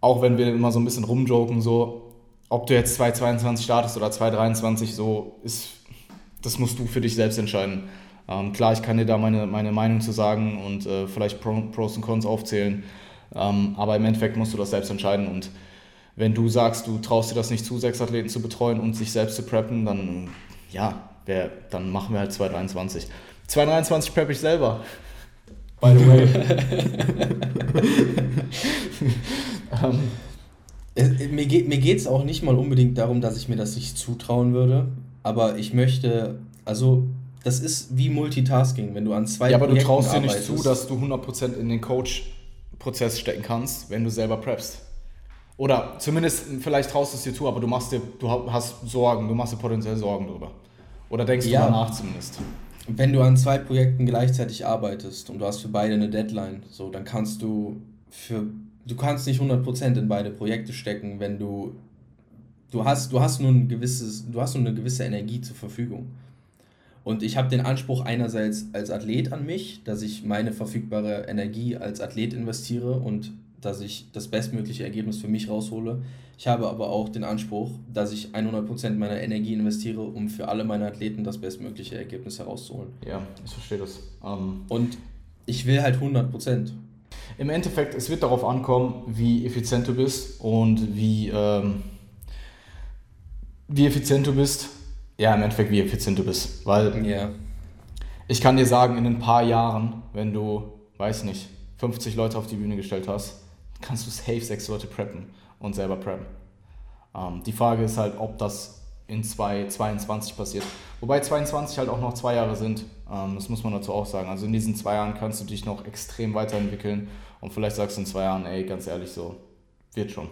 auch wenn wir immer so ein bisschen rumjoken, so, ob du jetzt 2022 startest oder 2023, so ist, das musst du für dich selbst entscheiden. Ähm, klar, ich kann dir da meine, meine Meinung zu sagen und äh, vielleicht Pros und Cons aufzählen, ähm, aber im Endeffekt musst du das selbst entscheiden und wenn du sagst, du traust dir das nicht zu, sechs Athleten zu betreuen und sich selbst zu preppen, dann ja, wär, dann machen wir halt 2023. 2023 prep ich selber. By the way. es, mir geht es auch nicht mal unbedingt darum, dass ich mir das nicht zutrauen würde, aber ich möchte, also das ist wie Multitasking, wenn du an zwei Ja, aber Projekten du traust dir nicht zu, dass du 100% in den Coach-Prozess stecken kannst, wenn du selber preppst. Oder zumindest, vielleicht traust du es dir zu, aber du machst dir, du hast Sorgen, du machst dir potenziell Sorgen drüber. Oder denkst du ja. mal nach zumindest? wenn du an zwei Projekten gleichzeitig arbeitest und du hast für beide eine Deadline, so, dann kannst du für, du kannst nicht 100% in beide Projekte stecken, wenn du, du hast, du hast nur ein gewisses, du hast nur eine gewisse Energie zur Verfügung. Und ich habe den Anspruch einerseits als Athlet an mich, dass ich meine verfügbare Energie als Athlet investiere und dass ich das bestmögliche Ergebnis für mich raushole. Ich habe aber auch den Anspruch, dass ich 100% meiner Energie investiere, um für alle meine Athleten das bestmögliche Ergebnis herauszuholen. Ja, ich verstehe das. Ähm und ich will halt 100%. Im Endeffekt, es wird darauf ankommen, wie effizient du bist und wie, ähm, wie effizient du bist ja, im Endeffekt, wie effizient du bist. Weil yeah. ich kann dir sagen, in ein paar Jahren, wenn du, weiß nicht, 50 Leute auf die Bühne gestellt hast, kannst du safe sechs Leute preppen und selber preppen. Ähm, die Frage ist halt, ob das in 2022 passiert. Wobei 22 halt auch noch zwei Jahre sind. Ähm, das muss man dazu auch sagen. Also in diesen zwei Jahren kannst du dich noch extrem weiterentwickeln und vielleicht sagst du in zwei Jahren, ey, ganz ehrlich, so wird schon.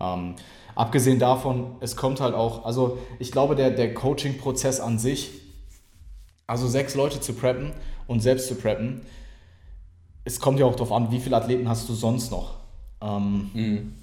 Ähm, abgesehen davon, es kommt halt auch, also ich glaube, der, der Coaching-Prozess an sich, also sechs Leute zu preppen und selbst zu preppen, es kommt ja auch darauf an, wie viele Athleten hast du sonst noch. Ähm, mhm.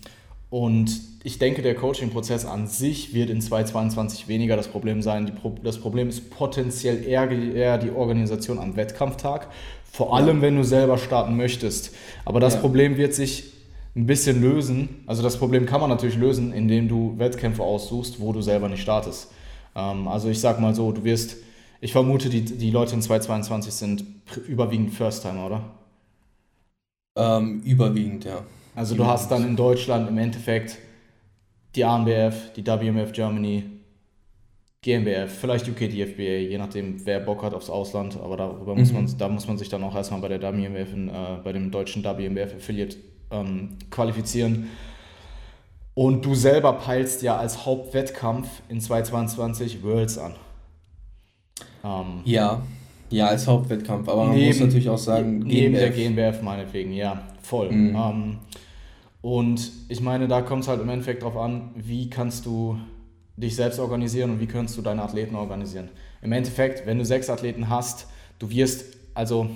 Und ich denke, der Coaching-Prozess an sich wird in 2022 weniger das Problem sein. Pro das Problem ist potenziell eher, eher, die Organisation am Wettkampftag, vor allem ja. wenn du selber starten möchtest. Aber das ja. Problem wird sich ein bisschen lösen. Also das Problem kann man natürlich lösen, indem du Wettkämpfe aussuchst, wo du selber nicht startest. Ähm, also ich sag mal so, du wirst, ich vermute, die, die Leute in 2022 sind überwiegend First-Timer, oder? Ähm, überwiegend, ja. Also du hast dann in Deutschland im Endeffekt die ANBF, die WMF Germany, GmbF, vielleicht UK DFBA, je nachdem, wer Bock hat aufs Ausland, aber darüber mhm. muss man, da muss man sich dann auch erstmal bei der WMF, äh, bei dem deutschen WMF Affiliate ähm, qualifizieren. Und du selber peilst ja als Hauptwettkampf in 2022 Worlds an. Ähm, ja, ja, als Hauptwettkampf. Aber man neben, muss natürlich auch sagen, neben GmbF. der GmbF meinetwegen, ja, voll. Mhm. Ähm, und ich meine, da kommt es halt im Endeffekt darauf an, wie kannst du dich selbst organisieren und wie kannst du deine Athleten organisieren. Im Endeffekt, wenn du sechs Athleten hast, du wirst, also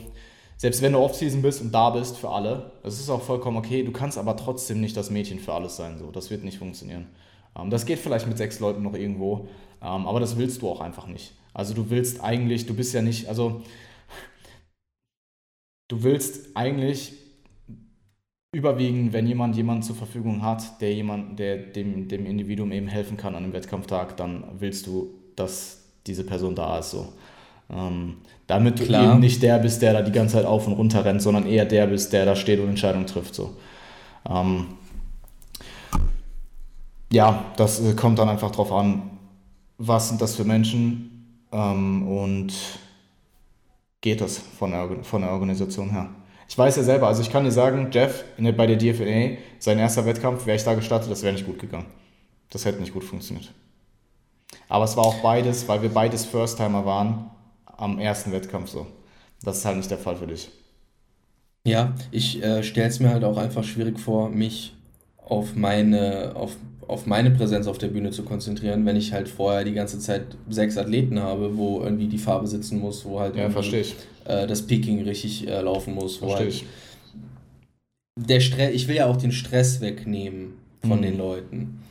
selbst wenn du Off-Season bist und da bist für alle, das ist auch vollkommen okay, du kannst aber trotzdem nicht das Mädchen für alles sein. So. Das wird nicht funktionieren. Ähm, das geht vielleicht mit sechs Leuten noch irgendwo, ähm, aber das willst du auch einfach nicht. Also du willst eigentlich, du bist ja nicht, also du willst eigentlich überwiegend, wenn jemand jemanden zur Verfügung hat, der jemand, der dem, dem Individuum eben helfen kann an einem Wettkampftag, dann willst du, dass diese Person da ist. So. Ähm, damit Klar. du eben nicht der bist, der da die ganze Zeit auf und runter rennt, sondern eher der bist, der da steht und Entscheidungen trifft. So. Ähm, ja, das äh, kommt dann einfach drauf an, was sind das für Menschen ähm, und geht das von der, von der Organisation her. Ich weiß ja selber, also ich kann dir sagen, Jeff der, bei der DFNA, sein erster Wettkampf, wäre ich da gestartet, das wäre nicht gut gegangen. Das hätte nicht gut funktioniert. Aber es war auch beides, weil wir beides First-Timer waren, am ersten Wettkampf so. Das ist halt nicht der Fall für dich. Ja, ich äh, stelle es mir halt auch einfach schwierig vor, mich auf meine, auf, auf meine Präsenz auf der Bühne zu konzentrieren, wenn ich halt vorher die ganze Zeit sechs Athleten habe, wo irgendwie die Farbe sitzen muss, wo halt ja. Äh, das Peaking richtig äh, laufen muss. Verstehe halt ich. Der Stress, ich will ja auch den Stress wegnehmen von mhm. den Leuten.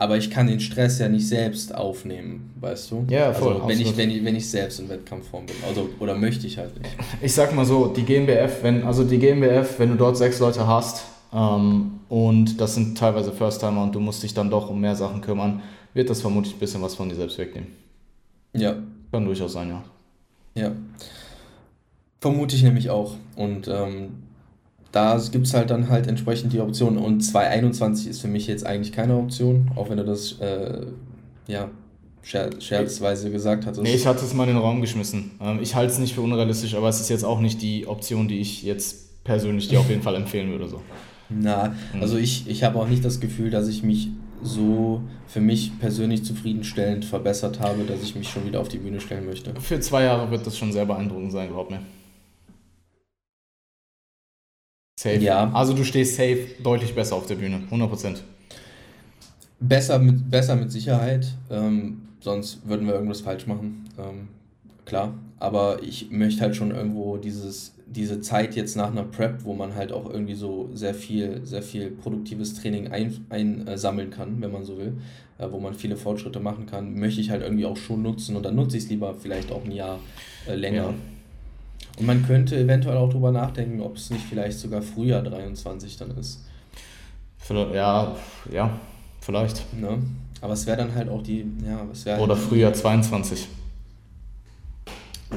Aber ich kann den Stress ja nicht selbst aufnehmen, weißt du? Ja, voll. Also, wenn, ich, wenn, ich, wenn ich selbst in Wettkampfform bin. Also, oder möchte ich halt nicht. Ich sag mal so, die GmbF, wenn, also die GmbF, wenn du dort sechs Leute hast ähm, und das sind teilweise First-Timer und du musst dich dann doch um mehr Sachen kümmern, wird das vermutlich ein bisschen was von dir selbst wegnehmen. Ja. Kann durchaus sein, ja. Ja. Vermute ich nämlich auch. Und ähm, da gibt es halt dann halt entsprechend die Option. Und 221 ist für mich jetzt eigentlich keine Option, auch wenn du das äh, ja, scher scherzweise gesagt hattest. Nee, ich hatte es mal in den Raum geschmissen. Ähm, ich halte es nicht für unrealistisch, aber es ist jetzt auch nicht die Option, die ich jetzt persönlich dir auf jeden Fall empfehlen würde. So. Na, mhm. also ich, ich habe auch nicht das Gefühl, dass ich mich so für mich persönlich zufriedenstellend verbessert habe, dass ich mich schon wieder auf die Bühne stellen möchte. Für zwei Jahre wird das schon sehr beeindruckend sein, glaub mir. Safe. Ja. Also du stehst safe deutlich besser auf der Bühne, 100%. Besser mit, besser mit Sicherheit, ähm, sonst würden wir irgendwas falsch machen, ähm, klar. aber ich möchte halt schon irgendwo dieses, diese Zeit jetzt nach einer Prep, wo man halt auch irgendwie so sehr viel, sehr viel produktives Training einsammeln ein, äh, kann, wenn man so will, äh, wo man viele Fortschritte machen kann, möchte ich halt irgendwie auch schon nutzen und dann nutze ich es lieber vielleicht auch ein Jahr äh, länger. Ja. Und man könnte eventuell auch drüber nachdenken, ob es nicht vielleicht sogar Frühjahr 23 dann ist. Ja, ja, vielleicht. Ne? Aber es wäre dann halt auch die, ja, es wäre. Oder halt Frühjahr 22.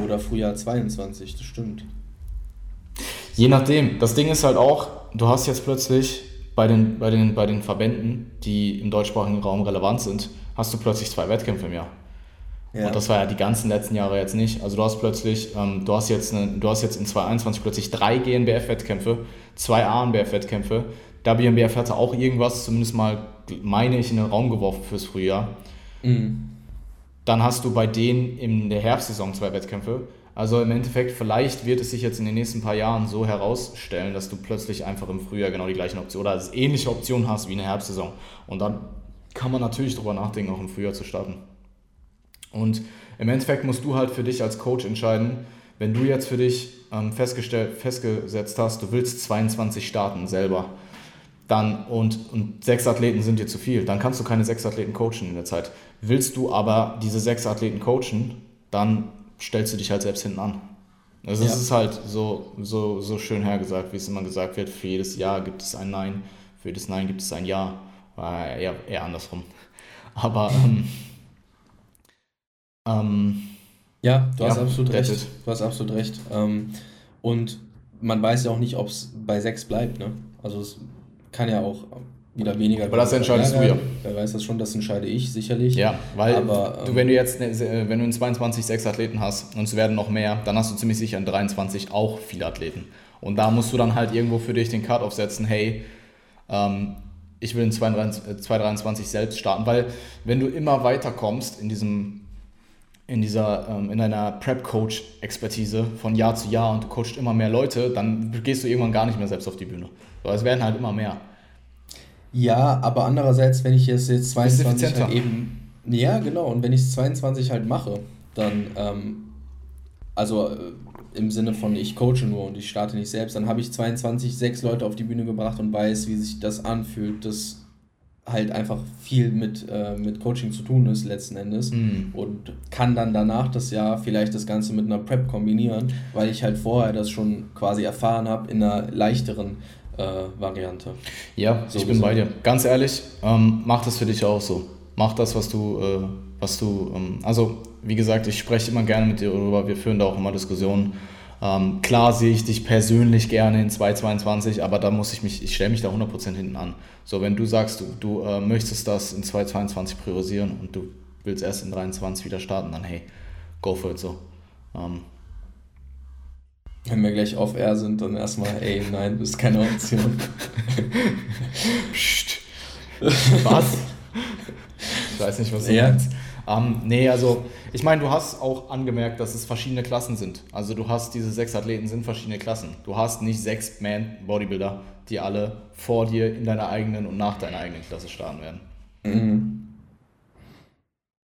Oder Frühjahr 22, das stimmt. Je nachdem. Das Ding ist halt auch, du hast jetzt plötzlich bei den, bei den, bei den Verbänden, die im deutschsprachigen Raum relevant sind, hast du plötzlich zwei Wettkämpfe im Jahr. Ja. Und das war ja die ganzen letzten Jahre jetzt nicht. Also du hast plötzlich, ähm, du hast jetzt, eine, du hast jetzt in 2021 plötzlich drei GNBF-Wettkämpfe, zwei ANBF-Wettkämpfe. WNBF hatte auch irgendwas, zumindest mal, meine ich, in den Raum geworfen fürs Frühjahr. Mhm. Dann hast du bei denen in der Herbstsaison zwei Wettkämpfe. Also im Endeffekt, vielleicht wird es sich jetzt in den nächsten paar Jahren so herausstellen, dass du plötzlich einfach im Frühjahr genau die gleichen Optionen oder ähnliche Optionen hast wie in der Herbstsaison. Und dann kann man natürlich darüber nachdenken, auch im Frühjahr zu starten. Und im Endeffekt musst du halt für dich als Coach entscheiden, wenn du jetzt für dich ähm, festgestellt, festgesetzt hast, du willst 22 starten selber, dann und, und sechs Athleten sind dir zu viel, dann kannst du keine sechs Athleten coachen in der Zeit. Willst du aber diese sechs Athleten coachen, dann stellst du dich halt selbst hinten an. Also es ist halt so, so, so schön hergesagt, wie es immer gesagt wird, für jedes Ja gibt es ein Nein, für jedes Nein gibt es ein Ja. War eher, eher andersrum. Aber ähm, ähm, ja, du hast absolut recht. Du hast absolut recht. Ähm, und man weiß ja auch nicht, ob es bei sechs bleibt. Ne? Also es kann ja auch wieder weniger. Aber das entscheidest du ja. Wer weiß das schon, das entscheide ich sicherlich. Ja, weil Aber, ähm, du, wenn du jetzt, äh, wenn du in 22 sechs Athleten hast und es werden noch mehr, dann hast du ziemlich sicher in 23 auch viele Athleten. Und da musst du dann halt irgendwo für dich den Cut aufsetzen, hey, ähm, ich will in 2023 selbst starten, weil wenn du immer weiter kommst in diesem in dieser ähm, in deiner Prep Coach Expertise von Jahr zu Jahr und du coachst immer mehr Leute, dann gehst du irgendwann gar nicht mehr selbst auf die Bühne. Weil es werden halt immer mehr. Ja, aber andererseits, wenn ich es jetzt 22 halt eben. Ja, genau. Und wenn ich es 22 halt mache, dann, ähm, also äh, im Sinne von ich coache nur und ich starte nicht selbst, dann habe ich 22 sechs Leute auf die Bühne gebracht und weiß, wie sich das anfühlt, dass halt einfach viel mit, äh, mit Coaching zu tun ist letzten Endes mhm. und kann dann danach das Jahr vielleicht das Ganze mit einer Prep kombinieren, weil ich halt vorher das schon quasi erfahren habe in einer leichteren äh, Variante. Ja, so ich bin bei dir. Ganz ehrlich, ähm, mach das für dich auch so. Mach das, was du, äh, was du, ähm, also wie gesagt, ich spreche immer gerne mit dir darüber, wir führen da auch immer Diskussionen. Ähm, klar sehe ich dich persönlich gerne in 2022, aber da muss ich mich, ich stelle mich da 100% hinten an. So, wenn du sagst, du, du äh, möchtest das in 2022 priorisieren und du willst erst in 2023 wieder starten, dann hey, go for it so. Ähm, wenn wir gleich auf R sind, dann erstmal, ey, nein, das ist keine Option. Psst. Was? Ich weiß nicht, was du ja. meinst. Ähm, nee, also ich meine, du hast auch angemerkt, dass es verschiedene Klassen sind. Also du hast diese sechs Athleten sind verschiedene Klassen. Du hast nicht sechs Man-Bodybuilder, die alle vor dir in deiner eigenen und nach deiner eigenen Klasse starten werden. Mhm.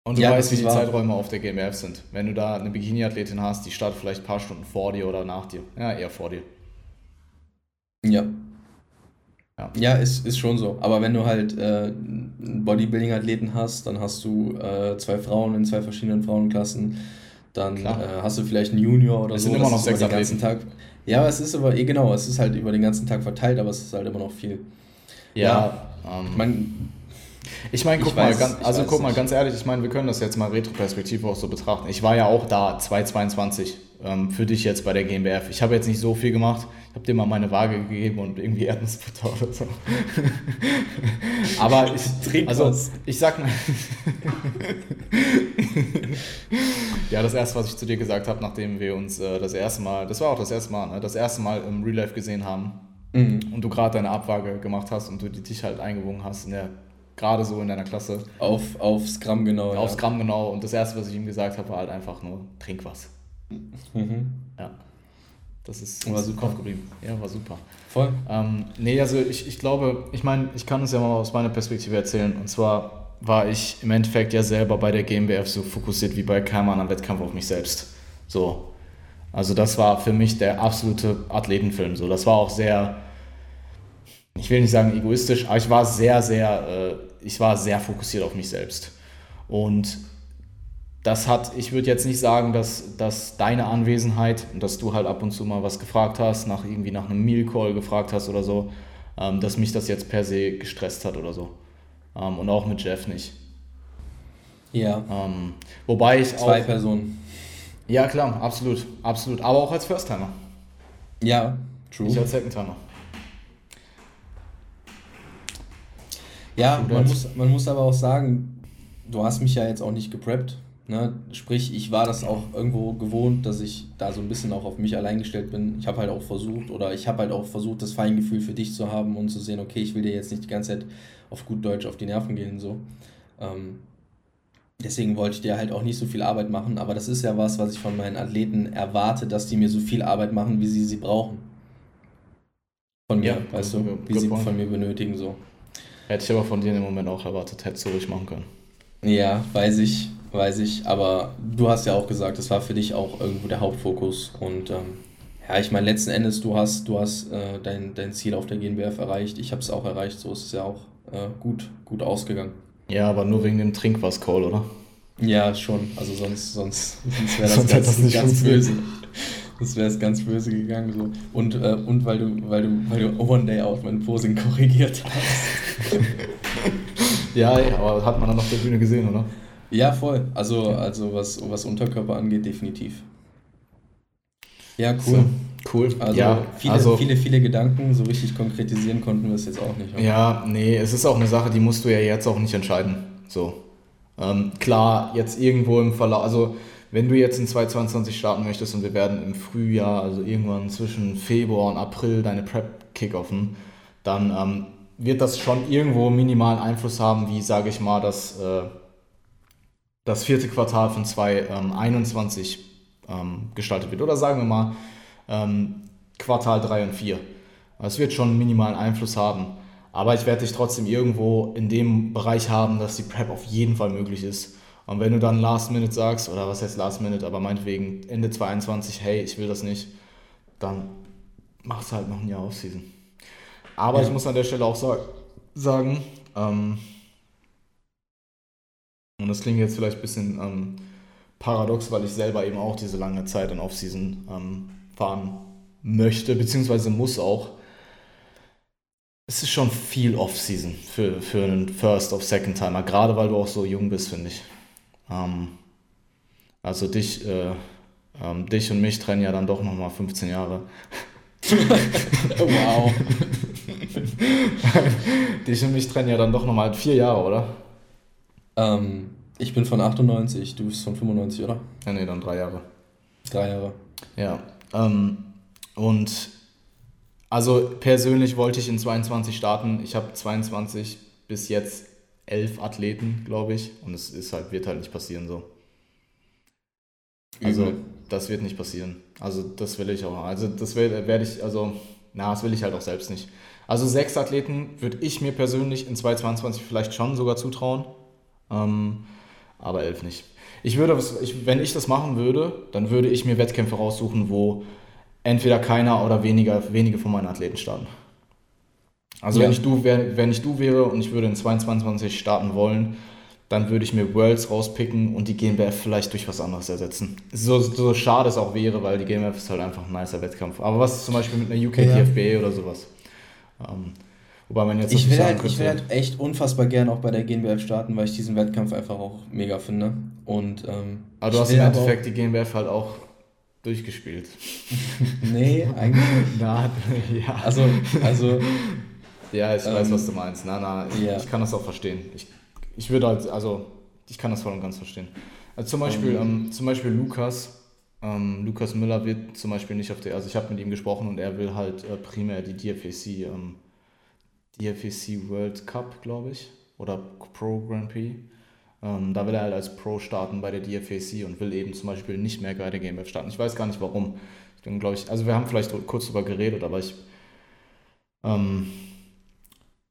Und du ja, weißt, wie die wahr. Zeiträume auf der GmbF sind. Wenn du da eine Bikini-Athletin hast, die startet vielleicht ein paar Stunden vor dir oder nach dir. Ja, eher vor dir. Ja. Ja, ja ist, ist schon so. Aber wenn du halt äh, einen Bodybuilding-Athleten hast, dann hast du äh, zwei Frauen in zwei verschiedenen Frauenklassen. Dann äh, hast du vielleicht einen Junior oder es so. Es sind immer noch sechs den ganzen Tag. Ja, es ist aber, eh genau, es ist halt über den ganzen Tag verteilt, aber es ist halt immer noch viel. Ja, ja ähm, man, ich meine, guck ich mal, weiß, ganz, also guck mal, ganz ehrlich, ich meine, wir können das jetzt mal retroperspektiv auch so betrachten. Ich war ja auch da, 2022, ähm, für dich jetzt bei der GmbF. Ich habe jetzt nicht so viel gemacht. Ich habe dir mal meine Waage gegeben und irgendwie Erdnussbutter oder so. Aber ich, also, ich sag mal, ja, das erste, was ich zu dir gesagt habe, nachdem wir uns äh, das erste Mal, das war auch das erste Mal, ne, das erste Mal im Real Life gesehen haben mhm. und du gerade deine Abwaage gemacht hast und du dich halt eingewogen hast in der gerade so in deiner Klasse. Auf, aufs Gramm genau. Aufs ja. Gramm genau. Und das Erste, was ich ihm gesagt habe, war halt einfach nur, trink was. Mhm. Ja. Das ist war super. Kopf geblieben. Ja, war super. Voll. Ähm, nee, also ich, ich glaube, ich meine, ich kann es ja mal aus meiner Perspektive erzählen. Und zwar war ich im Endeffekt ja selber bei der GmbF so fokussiert wie bei keinem anderen Wettkampf auf mich selbst. So. Also das war für mich der absolute Athletenfilm. So, das war auch sehr, ich will nicht sagen egoistisch, aber ich war sehr, sehr, äh, ich war sehr fokussiert auf mich selbst. Und das hat, ich würde jetzt nicht sagen, dass, dass deine Anwesenheit und dass du halt ab und zu mal was gefragt hast, nach irgendwie nach einem Meal Call gefragt hast oder so, ähm, dass mich das jetzt per se gestresst hat oder so. Ähm, und auch mit Jeff nicht. Ja. Ähm, wobei ich Zwei auch, Personen. Ja, klar, absolut, absolut. Aber auch als First-Timer. Ja, true. Ich als Second-Timer. Ja, man muss, man muss aber auch sagen, du hast mich ja jetzt auch nicht gepreppt. Ne? Sprich, ich war das auch irgendwo gewohnt, dass ich da so ein bisschen auch auf mich allein gestellt bin. Ich habe halt auch versucht, oder ich habe halt auch versucht, das Feingefühl für dich zu haben und zu sehen, okay, ich will dir jetzt nicht die ganze Zeit auf gut Deutsch auf die Nerven gehen. So. Ähm, deswegen wollte ich dir halt auch nicht so viel Arbeit machen, aber das ist ja was, was ich von meinen Athleten erwarte, dass die mir so viel Arbeit machen, wie sie sie brauchen. Von mir, ja, weißt du, wie sie von mir benötigen. So. Hätte ich aber von dir im Moment auch erwartet, hättest du ruhig machen können. Ja, weiß ich weiß ich. Aber du hast ja auch gesagt, das war für dich auch irgendwo der Hauptfokus. Und ähm, ja, ich meine, letzten Endes, du hast, du hast äh, dein, dein Ziel auf der GNBF erreicht. Ich habe es auch erreicht. So ist es ja auch äh, gut, gut ausgegangen. Ja, aber nur wegen dem Trinkwasser-Call, oder? Ja, schon. Also sonst, sonst, sonst wäre das, sonst ganz, das nicht ganz böse. Das wäre es ganz böse gegangen. So. Und, äh, und weil du, weil du, weil du One Day Out mein Posing korrigiert hast. ja, aber hat man dann auf der Bühne gesehen, oder? Ja, voll. Also, also was, was Unterkörper angeht, definitiv. Ja, cool. So, cool. Also, ja, viele, also viele, viele Gedanken, so richtig konkretisieren konnten wir es jetzt auch nicht. Oder? Ja, nee, es ist auch eine Sache, die musst du ja jetzt auch nicht entscheiden. So. Ähm, klar, jetzt irgendwo im Verlauf, also wenn du jetzt in 2022 starten möchtest und wir werden im Frühjahr, also irgendwann zwischen Februar und April deine Prep kickoffen, dann ähm, wird das schon irgendwo minimalen Einfluss haben, wie sage ich mal, das äh, das vierte Quartal von 2021 ähm, gestaltet wird. Oder sagen wir mal ähm, Quartal 3 und 4. Es wird schon einen minimalen Einfluss haben. Aber ich werde dich trotzdem irgendwo in dem Bereich haben, dass die Prep auf jeden Fall möglich ist. Und wenn du dann Last Minute sagst, oder was heißt Last Minute, aber meinetwegen Ende 22, hey, ich will das nicht, dann machst du halt noch ein Jahr Offseason. Aber ja. ich muss an der Stelle auch sagen, ähm, und das klingt jetzt vielleicht ein bisschen ähm, paradox, weil ich selber eben auch diese lange Zeit in Offseason ähm, fahren möchte, beziehungsweise muss auch. Es ist schon viel Offseason für, für einen First- of Second-Timer, gerade weil du auch so jung bist, finde ich. Ähm, also dich, äh, ähm, dich und mich trennen ja dann doch nochmal 15 Jahre. wow. dich und mich trennen ja dann doch nochmal vier Jahre, oder? Ähm, ich bin von 98, du bist von 95, oder? Ja, nee, dann drei Jahre. Drei Jahre. Ja. Ähm, und also persönlich wollte ich in 22 starten. Ich habe 22 bis jetzt elf Athleten, glaube ich. Und es ist halt, wird halt nicht passieren so. Also, Übel. das wird nicht passieren. Also, das will ich auch. Also, das werde ich, also, na, das will ich halt auch selbst nicht. Also, sechs Athleten würde ich mir persönlich in 2022 vielleicht schon sogar zutrauen. Ähm, aber elf nicht. Ich würde, ich, wenn ich das machen würde, dann würde ich mir Wettkämpfe raussuchen, wo entweder keiner oder weniger, wenige von meinen Athleten starten. Also ja. wenn, ich du wär, wenn ich du wäre und ich würde in 22 starten wollen, dann würde ich mir Worlds rauspicken und die GmbF vielleicht durch was anderes ersetzen. So, so schade es auch wäre, weil die GmbF ist halt einfach ein nicer Wettkampf. Aber was zum Beispiel mit einer UK ja. oder sowas? Ähm, Wobei man jetzt ich will, halt, ich will halt echt unfassbar gern auch bei der GNBF starten, weil ich diesen Wettkampf einfach auch mega finde. Und, ähm, aber du hast im Endeffekt die GNBF halt auch durchgespielt. nee, eigentlich nicht. Na, ja. Also, also. ja, ich ähm, weiß, was du meinst. Na, na, ich, ja. ich kann das auch verstehen. Ich, ich würde halt, also, ich kann das voll und ganz verstehen. Also zum Beispiel, ähm, ähm, zum Beispiel Lukas, ähm, Lukas Müller wird zum Beispiel nicht auf der, also ich habe mit ihm gesprochen und er will halt äh, primär die DFAC ähm, DFEC World Cup, glaube ich, oder Pro Grand Prix. Ähm, da will er halt als Pro starten bei der DFAC und will eben zum Beispiel nicht mehr bei der GmbF starten. Ich weiß gar nicht warum. Ich bin, glaube ich, also wir haben vielleicht kurz darüber geredet, aber ich, ähm,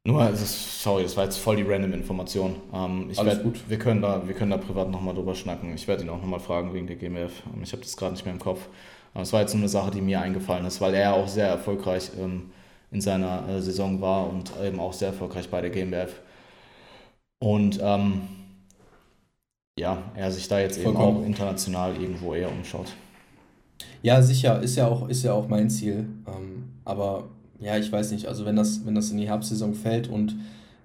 Nur, also, sorry, das war jetzt voll die random Information. Ähm, ich Alles werd, gut. Wir können, da, wir können da privat nochmal drüber schnacken. Ich werde ihn auch nochmal fragen wegen der GmbF. Ähm, Ich habe das gerade nicht mehr im Kopf. Aber es war jetzt so eine Sache, die mir eingefallen ist, weil er auch sehr erfolgreich ähm, in seiner äh, Saison war und eben auch sehr erfolgreich bei der GmbF. Und ähm, ja, er sich da jetzt eben Vollkommen. auch international irgendwo eher umschaut. Ja, sicher, ist ja auch, ist ja auch mein Ziel. Ähm, aber ja, ich weiß nicht, also wenn das, wenn das in die Herbstsaison fällt und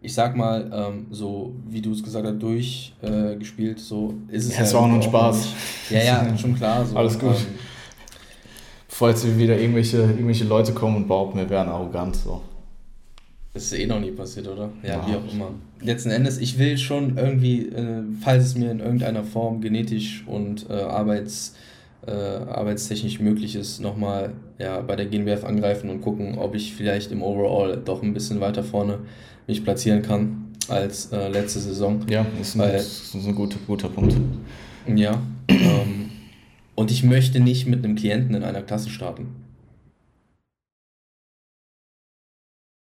ich sag mal, ähm, so wie du es gesagt hast, durchgespielt, äh, so ist es Ja, es war auch nur ein Spaß. nicht- Ja, ja, schon klar. So, Alles gut. Ähm, Jetzt wieder irgendwelche, irgendwelche Leute kommen und behaupten, wir wären arrogant. So. das ist eh noch nie passiert, oder? Ja, Ja. wie auch immer. Letzten Endes, ich will schon irgendwie, äh, falls es mir in irgendeiner Form genetisch und äh, arbeits, äh, arbeitstechnisch möglich ist, nochmal ja, bei der GNBF angreifen und gucken, ob ich vielleicht im Overall doch ein bisschen weiter vorne mich platzieren kann als äh, letzte Saison. Ja, das ist ein, Weil- das ist ein guter, guter Punkt. Ja. ähm, und ich möchte nicht mit einem Klienten in einer Klasse starten.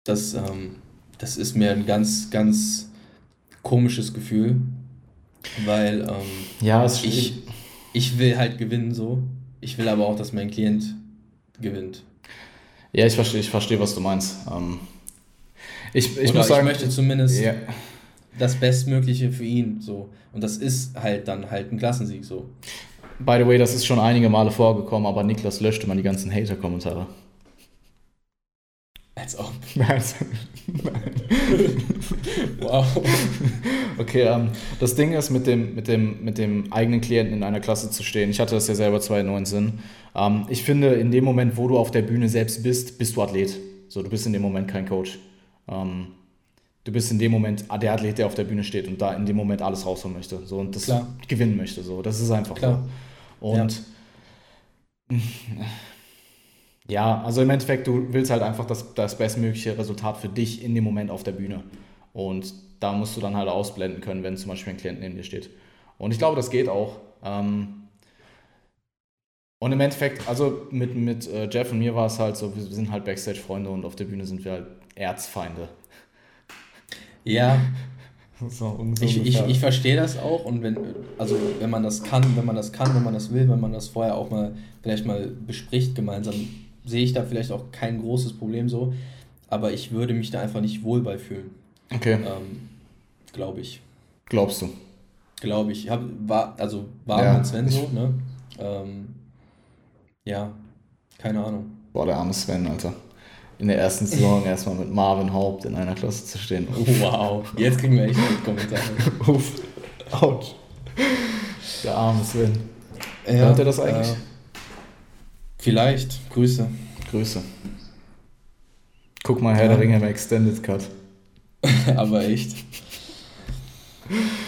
Das, ähm, das ist mir ein ganz, ganz komisches Gefühl, weil ähm, Ja, ich, ich will halt gewinnen so. Ich will aber auch, dass mein Klient gewinnt. Ja, ich verstehe, ich verstehe, was du meinst. Ähm, ich, ich Oder muss sagen, ich möchte zumindest ja, das Bestmögliche für ihn so. Und das ist halt dann halt ein Klassensieg so. By the way, das ist schon einige Male vorgekommen, aber Niklas löschte mal die ganzen Hater-Kommentare. Als ob. Wow. okay, ähm, das Ding ist, mit dem, mit, dem, mit dem eigenen Klienten in einer Klasse zu stehen. Ich hatte das ja selber 2019. Ähm, ich finde, in dem Moment, wo du auf der Bühne selbst bist, bist du Athlet. So, du bist in dem Moment kein Coach. Ähm, du bist in dem Moment der Athlet, der auf der Bühne steht und da in dem Moment alles rausholen möchte. So, und das Klar. gewinnen möchte. So. Das ist einfach Klar. so. Und ja, also im Endeffekt, du willst halt einfach das, das bestmögliche Resultat für dich in dem Moment auf der Bühne. Und da musst du dann halt ausblenden können, wenn zum Beispiel ein Klient neben dir steht. Und ich glaube, das geht auch. Ähm, und im Endeffekt, also mit, mit äh, Jeff und mir war es halt so, wir sind halt Backstage-Freunde und auf der Bühne sind wir halt Erzfeinde. Ja, So, so Ich, ich, ich verstehe das auch und wenn, also wenn man das kann, wenn man das kann, wenn man das will, wenn man das vorher auch mal vielleicht mal bespricht gemeinsam, sehe ich da vielleicht auch kein großes Problem so. Aber ich würde mich da einfach nicht wohl bei fühlen. okay, Ähm, Glaube ich. glaubst du? Glaube ich. Hab, war, also war Ja. mit Sven so, ne? Ähm, ja, keine Ahnung. Boah, der arme Sven, Alter. In der ersten Saison erstmal mit Marvin Haupt in einer Klasse zu stehen. Wow, jetzt kriegen wir echt einen Kommentar. Uff. Autsch. Der arme Sven. Hört er das eigentlich? Äh, vielleicht. Grüße. Grüße. Guck mal, Herr Ja. der Ringe im Extended Cut. Aber echt.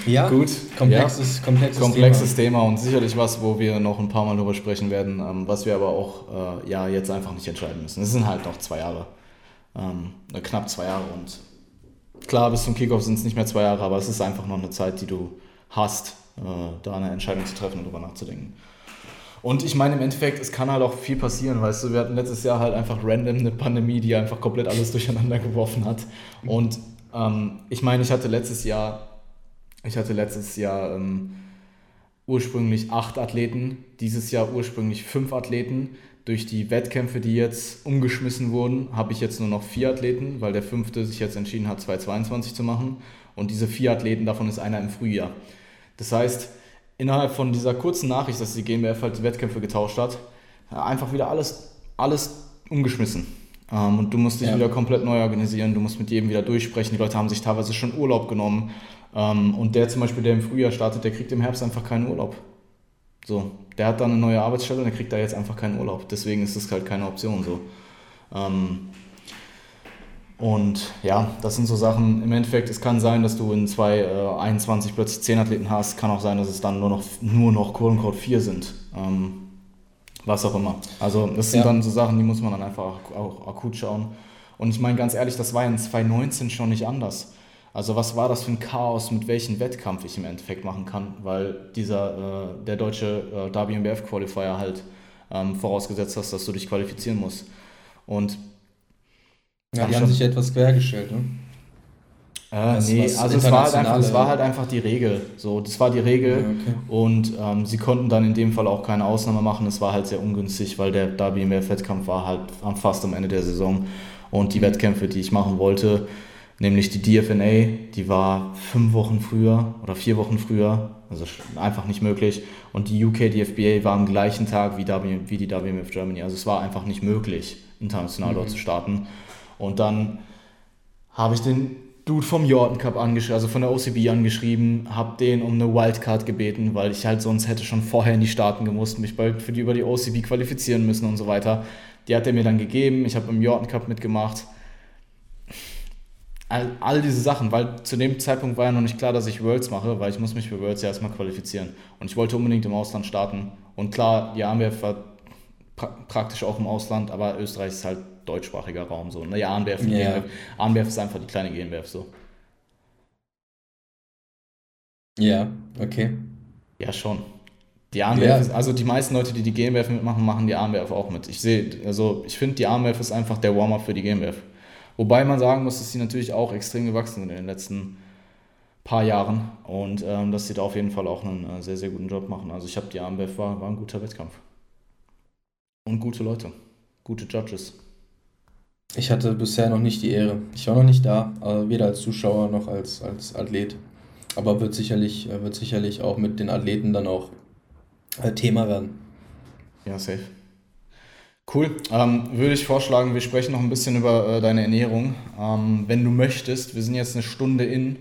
Ja, Gut. komplexes, komplexes, Komplexes Thema. Thema und sicherlich was, wo wir noch ein paar Mal drüber sprechen werden, ähm, was wir aber auch äh, ja, jetzt einfach nicht entscheiden müssen. Es sind halt noch zwei Jahre. Ähm, äh, knapp zwei Jahre und klar, bis zum Kickoff sind es nicht mehr zwei Jahre, aber es ist einfach noch eine Zeit, die du hast, äh, da eine Entscheidung zu treffen und drüber nachzudenken. Und ich meine, im Endeffekt, es kann halt auch viel passieren, weißt du, wir hatten letztes Jahr halt einfach random eine Pandemie, die einfach komplett alles durcheinander geworfen hat. Und ähm, ich meine, ich hatte letztes Jahr, ich hatte letztes Jahr ähm, ursprünglich acht Athleten, dieses Jahr ursprünglich fünf Athleten. Durch die Wettkämpfe, die jetzt umgeschmissen wurden, habe ich jetzt nur noch vier Athleten, weil der fünfte sich jetzt entschieden hat, 2022 zu machen. Und diese vier Athleten, davon ist einer im Frühjahr. Das heißt, innerhalb von dieser kurzen Nachricht, dass die GmbF halt die Wettkämpfe getauscht hat, einfach wieder alles, alles umgeschmissen. Ähm, und du musst dich Ja. wieder komplett neu organisieren, du musst mit jedem wieder durchsprechen. Die Leute haben sich teilweise schon Urlaub genommen. Ähm, und der zum Beispiel, der im Frühjahr startet, der kriegt im Herbst einfach keinen Urlaub. So, der hat dann eine neue Arbeitsstelle und der kriegt da jetzt einfach keinen Urlaub. Deswegen ist das halt keine Option so. Ähm, und ja, das sind so Sachen, im Endeffekt, es kann sein, dass du in 2021 plötzlich 10 Athleten hast, kann auch sein, dass es dann nur noch, nur noch quote unquote 4 sind. Ähm, was auch immer. Also das sind Ja. dann so Sachen, die muss man dann einfach auch, auch akut schauen. Und ich meine ganz ehrlich, das war in 2019 schon nicht anders. Also was war das für ein Chaos, mit welchem Wettkampf ich im Endeffekt machen kann, weil dieser, äh, der deutsche äh, WMBF Qualifier halt ähm, vorausgesetzt hast, dass du dich qualifizieren musst. Und Ja, die haben sich etwas quergestellt, ne? Äh, nee, also es war, halt einfach, es war halt einfach die Regel. So, das war die Regel. Okay. Und ähm, sie konnten dann in dem Fall auch keine Ausnahme machen. Es war halt sehr ungünstig, weil der WMF-Wettkampf war halt fast am Ende der Saison. Und die Wettkämpfe, die ich machen wollte, nämlich die DFNA, die war fünf Wochen früher oder vier Wochen früher, also einfach nicht möglich. Und die UK DFBA war am gleichen Tag wie, w, wie die WMF Germany. Also es war einfach nicht möglich, international mhm. dort zu starten. Und dann habe ich den Dude vom Jordan Cup angeschrieben, also von der OCB angeschrieben, habe den um eine Wildcard gebeten, weil ich halt sonst hätte schon vorher in die Staaten gemusst, mich bei, für die über die OCB qualifizieren müssen und so weiter. Die hat er mir dann gegeben, ich habe im Jordan Cup mitgemacht. All, all diese Sachen, weil zu dem Zeitpunkt war ja noch nicht klar, dass ich Worlds mache, weil ich muss mich für Worlds ja erstmal qualifizieren. Und ich wollte unbedingt im Ausland starten. Und klar, die AMWF war pra praktisch auch im Ausland, aber Österreich ist halt deutschsprachiger Raum so. Ne? Ja, ANBF, yeah. ANBF ist einfach die kleine GmbF so. Ja, okay. Ja, schon. Die ANBF ja. ist, also die meisten Leute, die die GmbF mitmachen, machen die ANBF auch mit. Ich sehe, also ich finde, die ANBF ist einfach der Warm-up für die GmbF. Wobei man sagen muss, dass sie natürlich auch extrem gewachsen sind in den letzten paar Jahren und ähm, dass sie da auf jeden Fall auch einen äh, sehr, sehr guten Job machen. Also ich habe die ANBF war, war ein guter Wettkampf. Und gute Leute, gute Judges. Ich hatte bisher noch nicht die Ehre. Ich war noch nicht da, weder als Zuschauer noch als, als Athlet. Aber wird sicherlich, äh, wird sicherlich auch mit den Athleten dann auch äh, Thema werden. Ja, safe. Cool. Ähm, würde ich vorschlagen, wir sprechen noch ein bisschen über äh, deine Ernährung. Ähm, wenn du möchtest, wir sind jetzt eine Stunde in.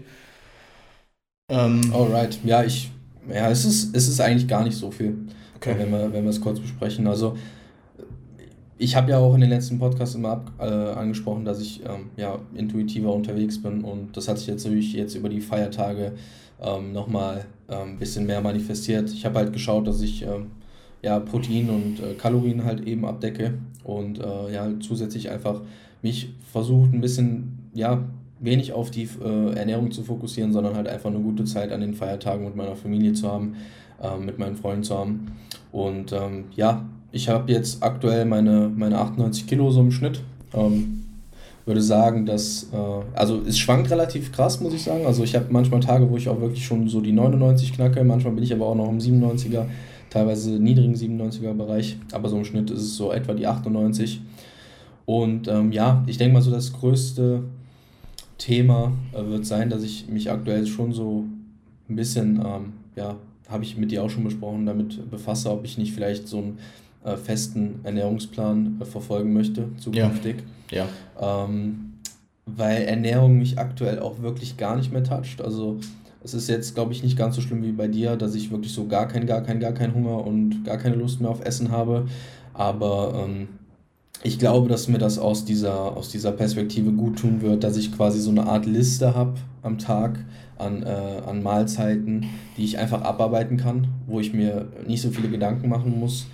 Ähm, Alright. Ja, ich, ja, es ist, es ist eigentlich gar nicht so viel, okay. wenn, wir, wenn wir es kurz besprechen. Also ich habe ja auch in den letzten Podcasts immer ab, äh, angesprochen, dass ich ähm, ja, intuitiver unterwegs bin und das hat sich jetzt natürlich jetzt über die Feiertage ähm, nochmal ein ähm, bisschen mehr manifestiert. Ich habe halt geschaut, dass ich ähm, ja, Protein und äh, Kalorien halt eben abdecke und äh, ja, zusätzlich einfach mich versucht ein bisschen, ja, wenig auf die äh, Ernährung zu fokussieren, sondern halt einfach eine gute Zeit an den Feiertagen mit meiner Familie zu haben, äh, mit meinen Freunden zu haben. Und ähm, ja, ich habe jetzt aktuell meine, meine 98 Kilo so im Schnitt. Ähm, würde sagen, dass, äh, also es schwankt relativ krass, muss ich sagen. Also ich habe manchmal Tage, wo ich auch wirklich schon so die 99 knacke, manchmal bin ich aber auch noch im 97er, teilweise niedrigen 97er Bereich, aber so im Schnitt ist es so etwa die 98. Und ähm, ja, ich denke mal so das größte Thema äh, wird sein, dass ich mich aktuell schon so ein bisschen, ähm, ja, habe ich mit dir auch schon besprochen, damit befasse, ob ich nicht vielleicht so ein äh, festen Ernährungsplan äh, verfolgen möchte, zukünftig. Ja. ja. Ähm, weil Ernährung mich aktuell auch wirklich gar nicht mehr toucht. Also es ist jetzt, glaube ich, nicht ganz so schlimm wie bei dir, dass ich wirklich so gar keinen, gar keinen, gar keinen Hunger und gar keine Lust mehr auf Essen habe. Aber ähm, ich glaube, dass mir das aus dieser, aus dieser Perspektive gut tun wird, dass ich quasi so eine Art Liste habe am Tag an, äh, an Mahlzeiten, die ich einfach abarbeiten kann, wo ich mir nicht so viele Gedanken machen muss,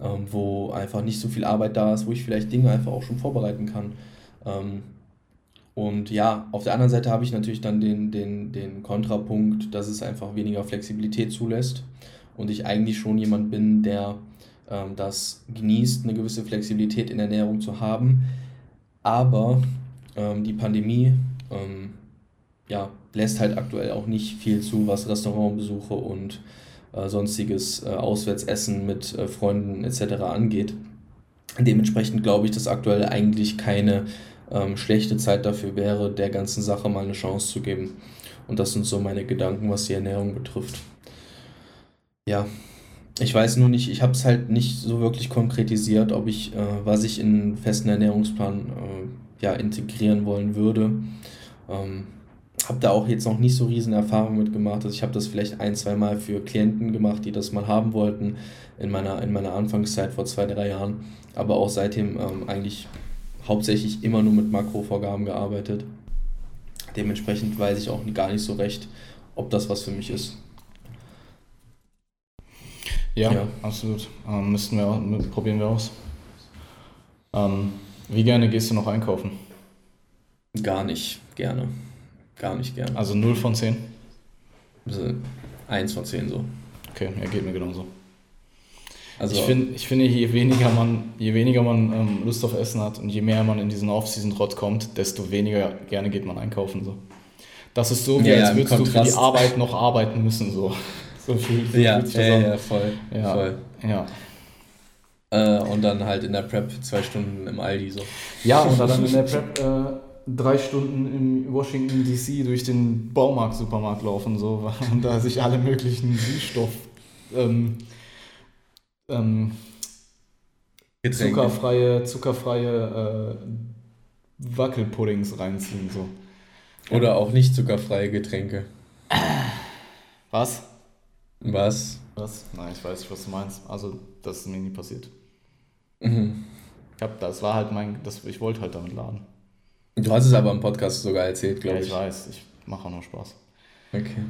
ähm, wo einfach nicht so viel Arbeit da ist, wo ich vielleicht Dinge einfach auch schon vorbereiten kann. Ähm, und ja, auf der anderen Seite habe ich natürlich dann den, den, den Kontrapunkt, dass es einfach weniger Flexibilität zulässt und ich eigentlich schon jemand bin, der ähm, das genießt, eine gewisse Flexibilität in der Ernährung zu haben. Aber ähm, die Pandemie ähm, ja, lässt halt aktuell auch nicht viel zu, was Restaurantbesuche und äh, sonstiges äh, Auswärtsessen mit äh, Freunden etc. angeht. Dementsprechend glaube ich, dass aktuell eigentlich keine ähm, schlechte Zeit dafür wäre, der ganzen Sache mal eine Chance zu geben. Und das sind so meine Gedanken, was die Ernährung betrifft. Ja, ich weiß nur nicht, ich habe es halt nicht so wirklich konkretisiert, ob ich, äh, was ich in einen festen Ernährungsplan äh, ja, integrieren wollen würde. Ähm, habe da auch jetzt noch nicht so riesen Erfahrungen mitgemacht. Also ich habe das vielleicht ein, zwei Mal für Klienten gemacht, die das mal haben wollten in meiner, in meiner Anfangszeit vor zwei, drei Jahren. Aber auch seitdem ähm, eigentlich hauptsächlich immer nur mit Makrovorgaben gearbeitet. Dementsprechend weiß ich auch gar nicht so recht, ob das was für mich ist. Ja, ja. absolut. Ähm, müssten wir auch, probieren wir aus. Ähm, wie gerne gehst du noch einkaufen? Gar nicht gerne. Gar nicht gern. Also 0 von 10? Also 1 von 10 so. Okay, er geht mir genauso. Also ich, find, ich finde, je weniger man, je weniger man ähm, Lust auf Essen hat und je mehr man in diesen Off-Season-Trott kommt, desto weniger gerne geht man einkaufen. So. Das ist so, wie Ja, als würdest du für die. Arbeit noch arbeiten müssen. So, so viel. Ja, ja, an. ja, voll. Ja. voll. ja. Äh, und dann halt in der Prep zwei Stunden im Aldi so. Ja, und dann in der Prep äh, drei Stunden in Washington DC durch den Baumarkt-Supermarkt laufen so, und da sich alle möglichen Süßstoff, ähm, ähm, zuckerfreie, zuckerfreie äh, Wackelpuddings reinziehen. So. Oder auch nicht zuckerfreie Getränke. Was? Was? Was? Nein, ich weiß nicht, was du meinst. Also, das ist mir nie passiert. Mhm. Ich hab, das war halt mein, das, ich wollte halt damit laden. Du hast es aber im Podcast sogar erzählt, Ja, glaube ich ich. weiß, ich mache auch nur Spaß. Okay.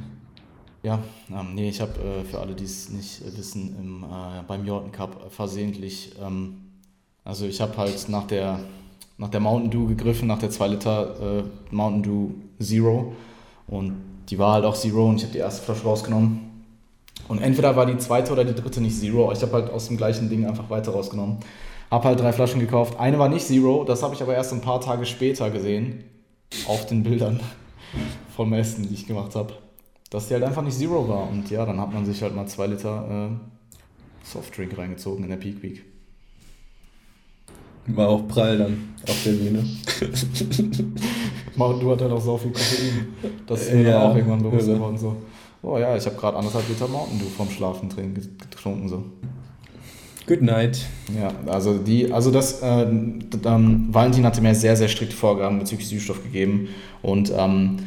Ja, ähm, nee, ich habe äh, für alle, die es nicht äh, wissen, im, äh, beim Jordan Cup versehentlich, ähm, also ich habe halt nach der, nach der Mountain Dew gegriffen, nach der 2 Liter äh, Mountain Dew Zero und die war halt auch Zero und ich habe die erste Flasche rausgenommen. Und entweder war die zweite oder die dritte nicht Zero, ich habe halt aus dem gleichen Ding einfach weiter rausgenommen. Habe halt drei Flaschen gekauft. Eine war nicht Zero, das habe ich aber erst ein paar Tage später gesehen, auf den Bildern vom Essen, die ich gemacht habe dass die halt einfach nicht Zero war. Und ja, dann hat man sich halt mal zwei Liter äh, Softdrink reingezogen in der Peak Week. War auch prall dann auf der Bühne. Mountain Dew hat halt auch so viel Koffein. Das ist mir Ja, dann auch irgendwann bewusst irre. geworden. So, oh ja, ich habe gerade anderthalb Liter Mountain Dew vom Schlafen getrunken. So. Good night. Ja, also die, also das, äh, ähm, Valentin hatte mir sehr, sehr strikte Vorgaben bezüglich Süßstoff gegeben und ähm,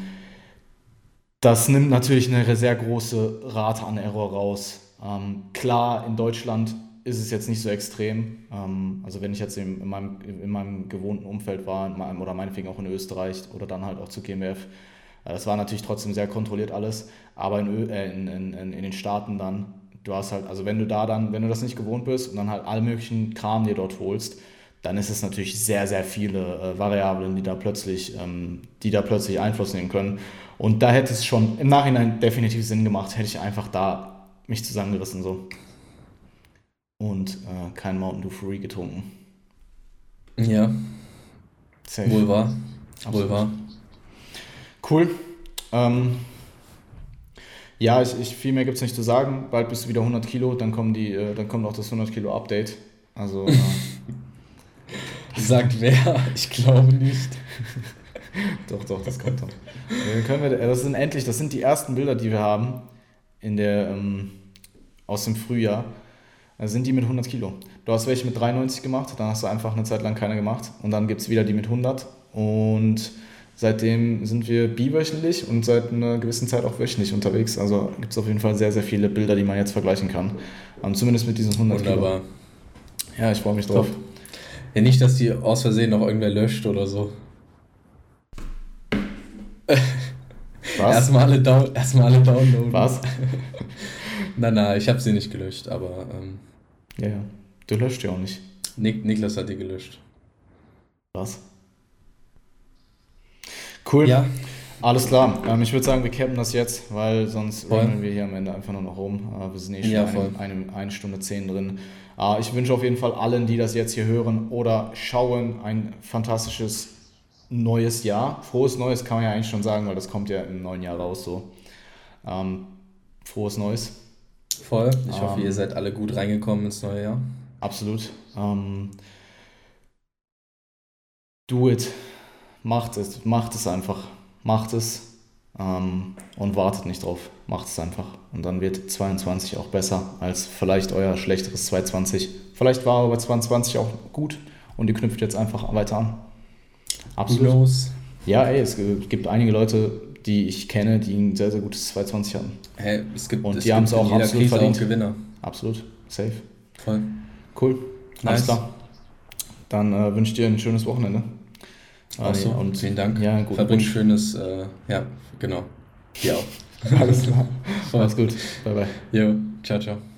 das nimmt natürlich eine sehr große Rate an Error raus. Ähm, klar, in Deutschland ist es jetzt nicht so extrem. Ähm, also wenn ich jetzt in, in, meinem, in meinem gewohnten Umfeld war, in meinem, oder meinetwegen auch in Österreich oder dann halt auch zu GmbF, äh, das war natürlich trotzdem sehr kontrolliert alles, aber in, äh, in, in in den Staaten dann, du hast halt, also wenn du da dann, wenn du das nicht gewohnt bist und dann halt alle möglichen Kram dir dort holst, dann ist es natürlich sehr, sehr viele äh, Variablen, die da plötzlich, ähm, die da plötzlich Einfluss nehmen können. Und da hätte es schon im Nachhinein definitiv Sinn gemacht, hätte ich einfach da mich zusammengerissen so. Und äh, kein Mountain Dew Free getrunken. Ja, Safe. wohl wahr. Absolut. Wohl wahr. Cool. Ähm, ja, ich, ich, viel mehr gibt es nicht zu sagen. Bald bist du wieder 100 Kilo, dann, kommen die, äh, dann kommt auch das 100 Kilo Update. Also, äh, Sagt wer? Ich glaube nicht. doch, doch, das kommt. Dann können wir, äh, das sind endlich, das sind die ersten Bilder, die wir haben in der, ähm, aus dem Frühjahr. Da sind die mit 100 Kilo. Du hast welche mit 93 gemacht, dann hast du einfach eine Zeit lang keine gemacht. Und dann gibt es wieder die mit 100. Und seitdem sind wir biwöchentlich und seit einer gewissen Zeit auch wöchentlich unterwegs. Also gibt es auf jeden Fall sehr, sehr viele Bilder, die man jetzt vergleichen kann. Ähm, zumindest mit diesen 100 Wunderbar. Kilo. Ja, ich freue mich drauf. Top. Ja, nicht, dass die aus Versehen noch irgendwer löscht oder so. Was? Erstmal alle, down erstmal alle downloaden. Was? Nein, nein, ich habe sie nicht gelöscht, aber ähm, Ja, ja. Du löscht ja auch nicht. Nik Niklas hat die gelöscht. Was? Cool. Ja, Alles klar. Ähm, ich würde sagen, wir cappen das jetzt, weil sonst Voll. rennen wir hier am Ende einfach nur noch rum. Äh, wir sind eh schon Ja, eine, eine, eine Stunde zehn drin. Äh, ich wünsche auf jeden Fall allen, die das jetzt hier hören oder schauen, ein fantastisches neues Jahr. Frohes Neues kann man ja eigentlich schon sagen, weil das kommt ja im neuen Jahr raus so. Ähm, frohes Neues. voll. Ich hoffe, Ähm. ihr seid alle gut reingekommen ins neue Jahr. Absolut. Ähm, do it. Macht es. Macht es einfach. Macht es. Ähm, und wartet nicht drauf. Macht es einfach. Und dann wird 22 auch besser als vielleicht euer schlechteres 220. Vielleicht war aber 22 auch gut und ihr knüpft jetzt einfach weiter an. Absolut. knows? Ja, ey, es gibt einige Leute, die ich kenne, die ein sehr, sehr gutes 220 hatten. Hey, es gibt, Und es die gibt in auch absolut Krise verdient. auch Gewinner. Absolut. Safe. Voll. Cool. Alles Nice. klar. Dann äh, wünsche ich dir ein schönes Wochenende. Auch so. Und Vielen Dank. Ja, guten Verbring Rutsch. schönes, äh, ja, genau. Dir auch. Alles klar. Voll. Mach's gut. Bye, bye. Jo, ciao, ciao.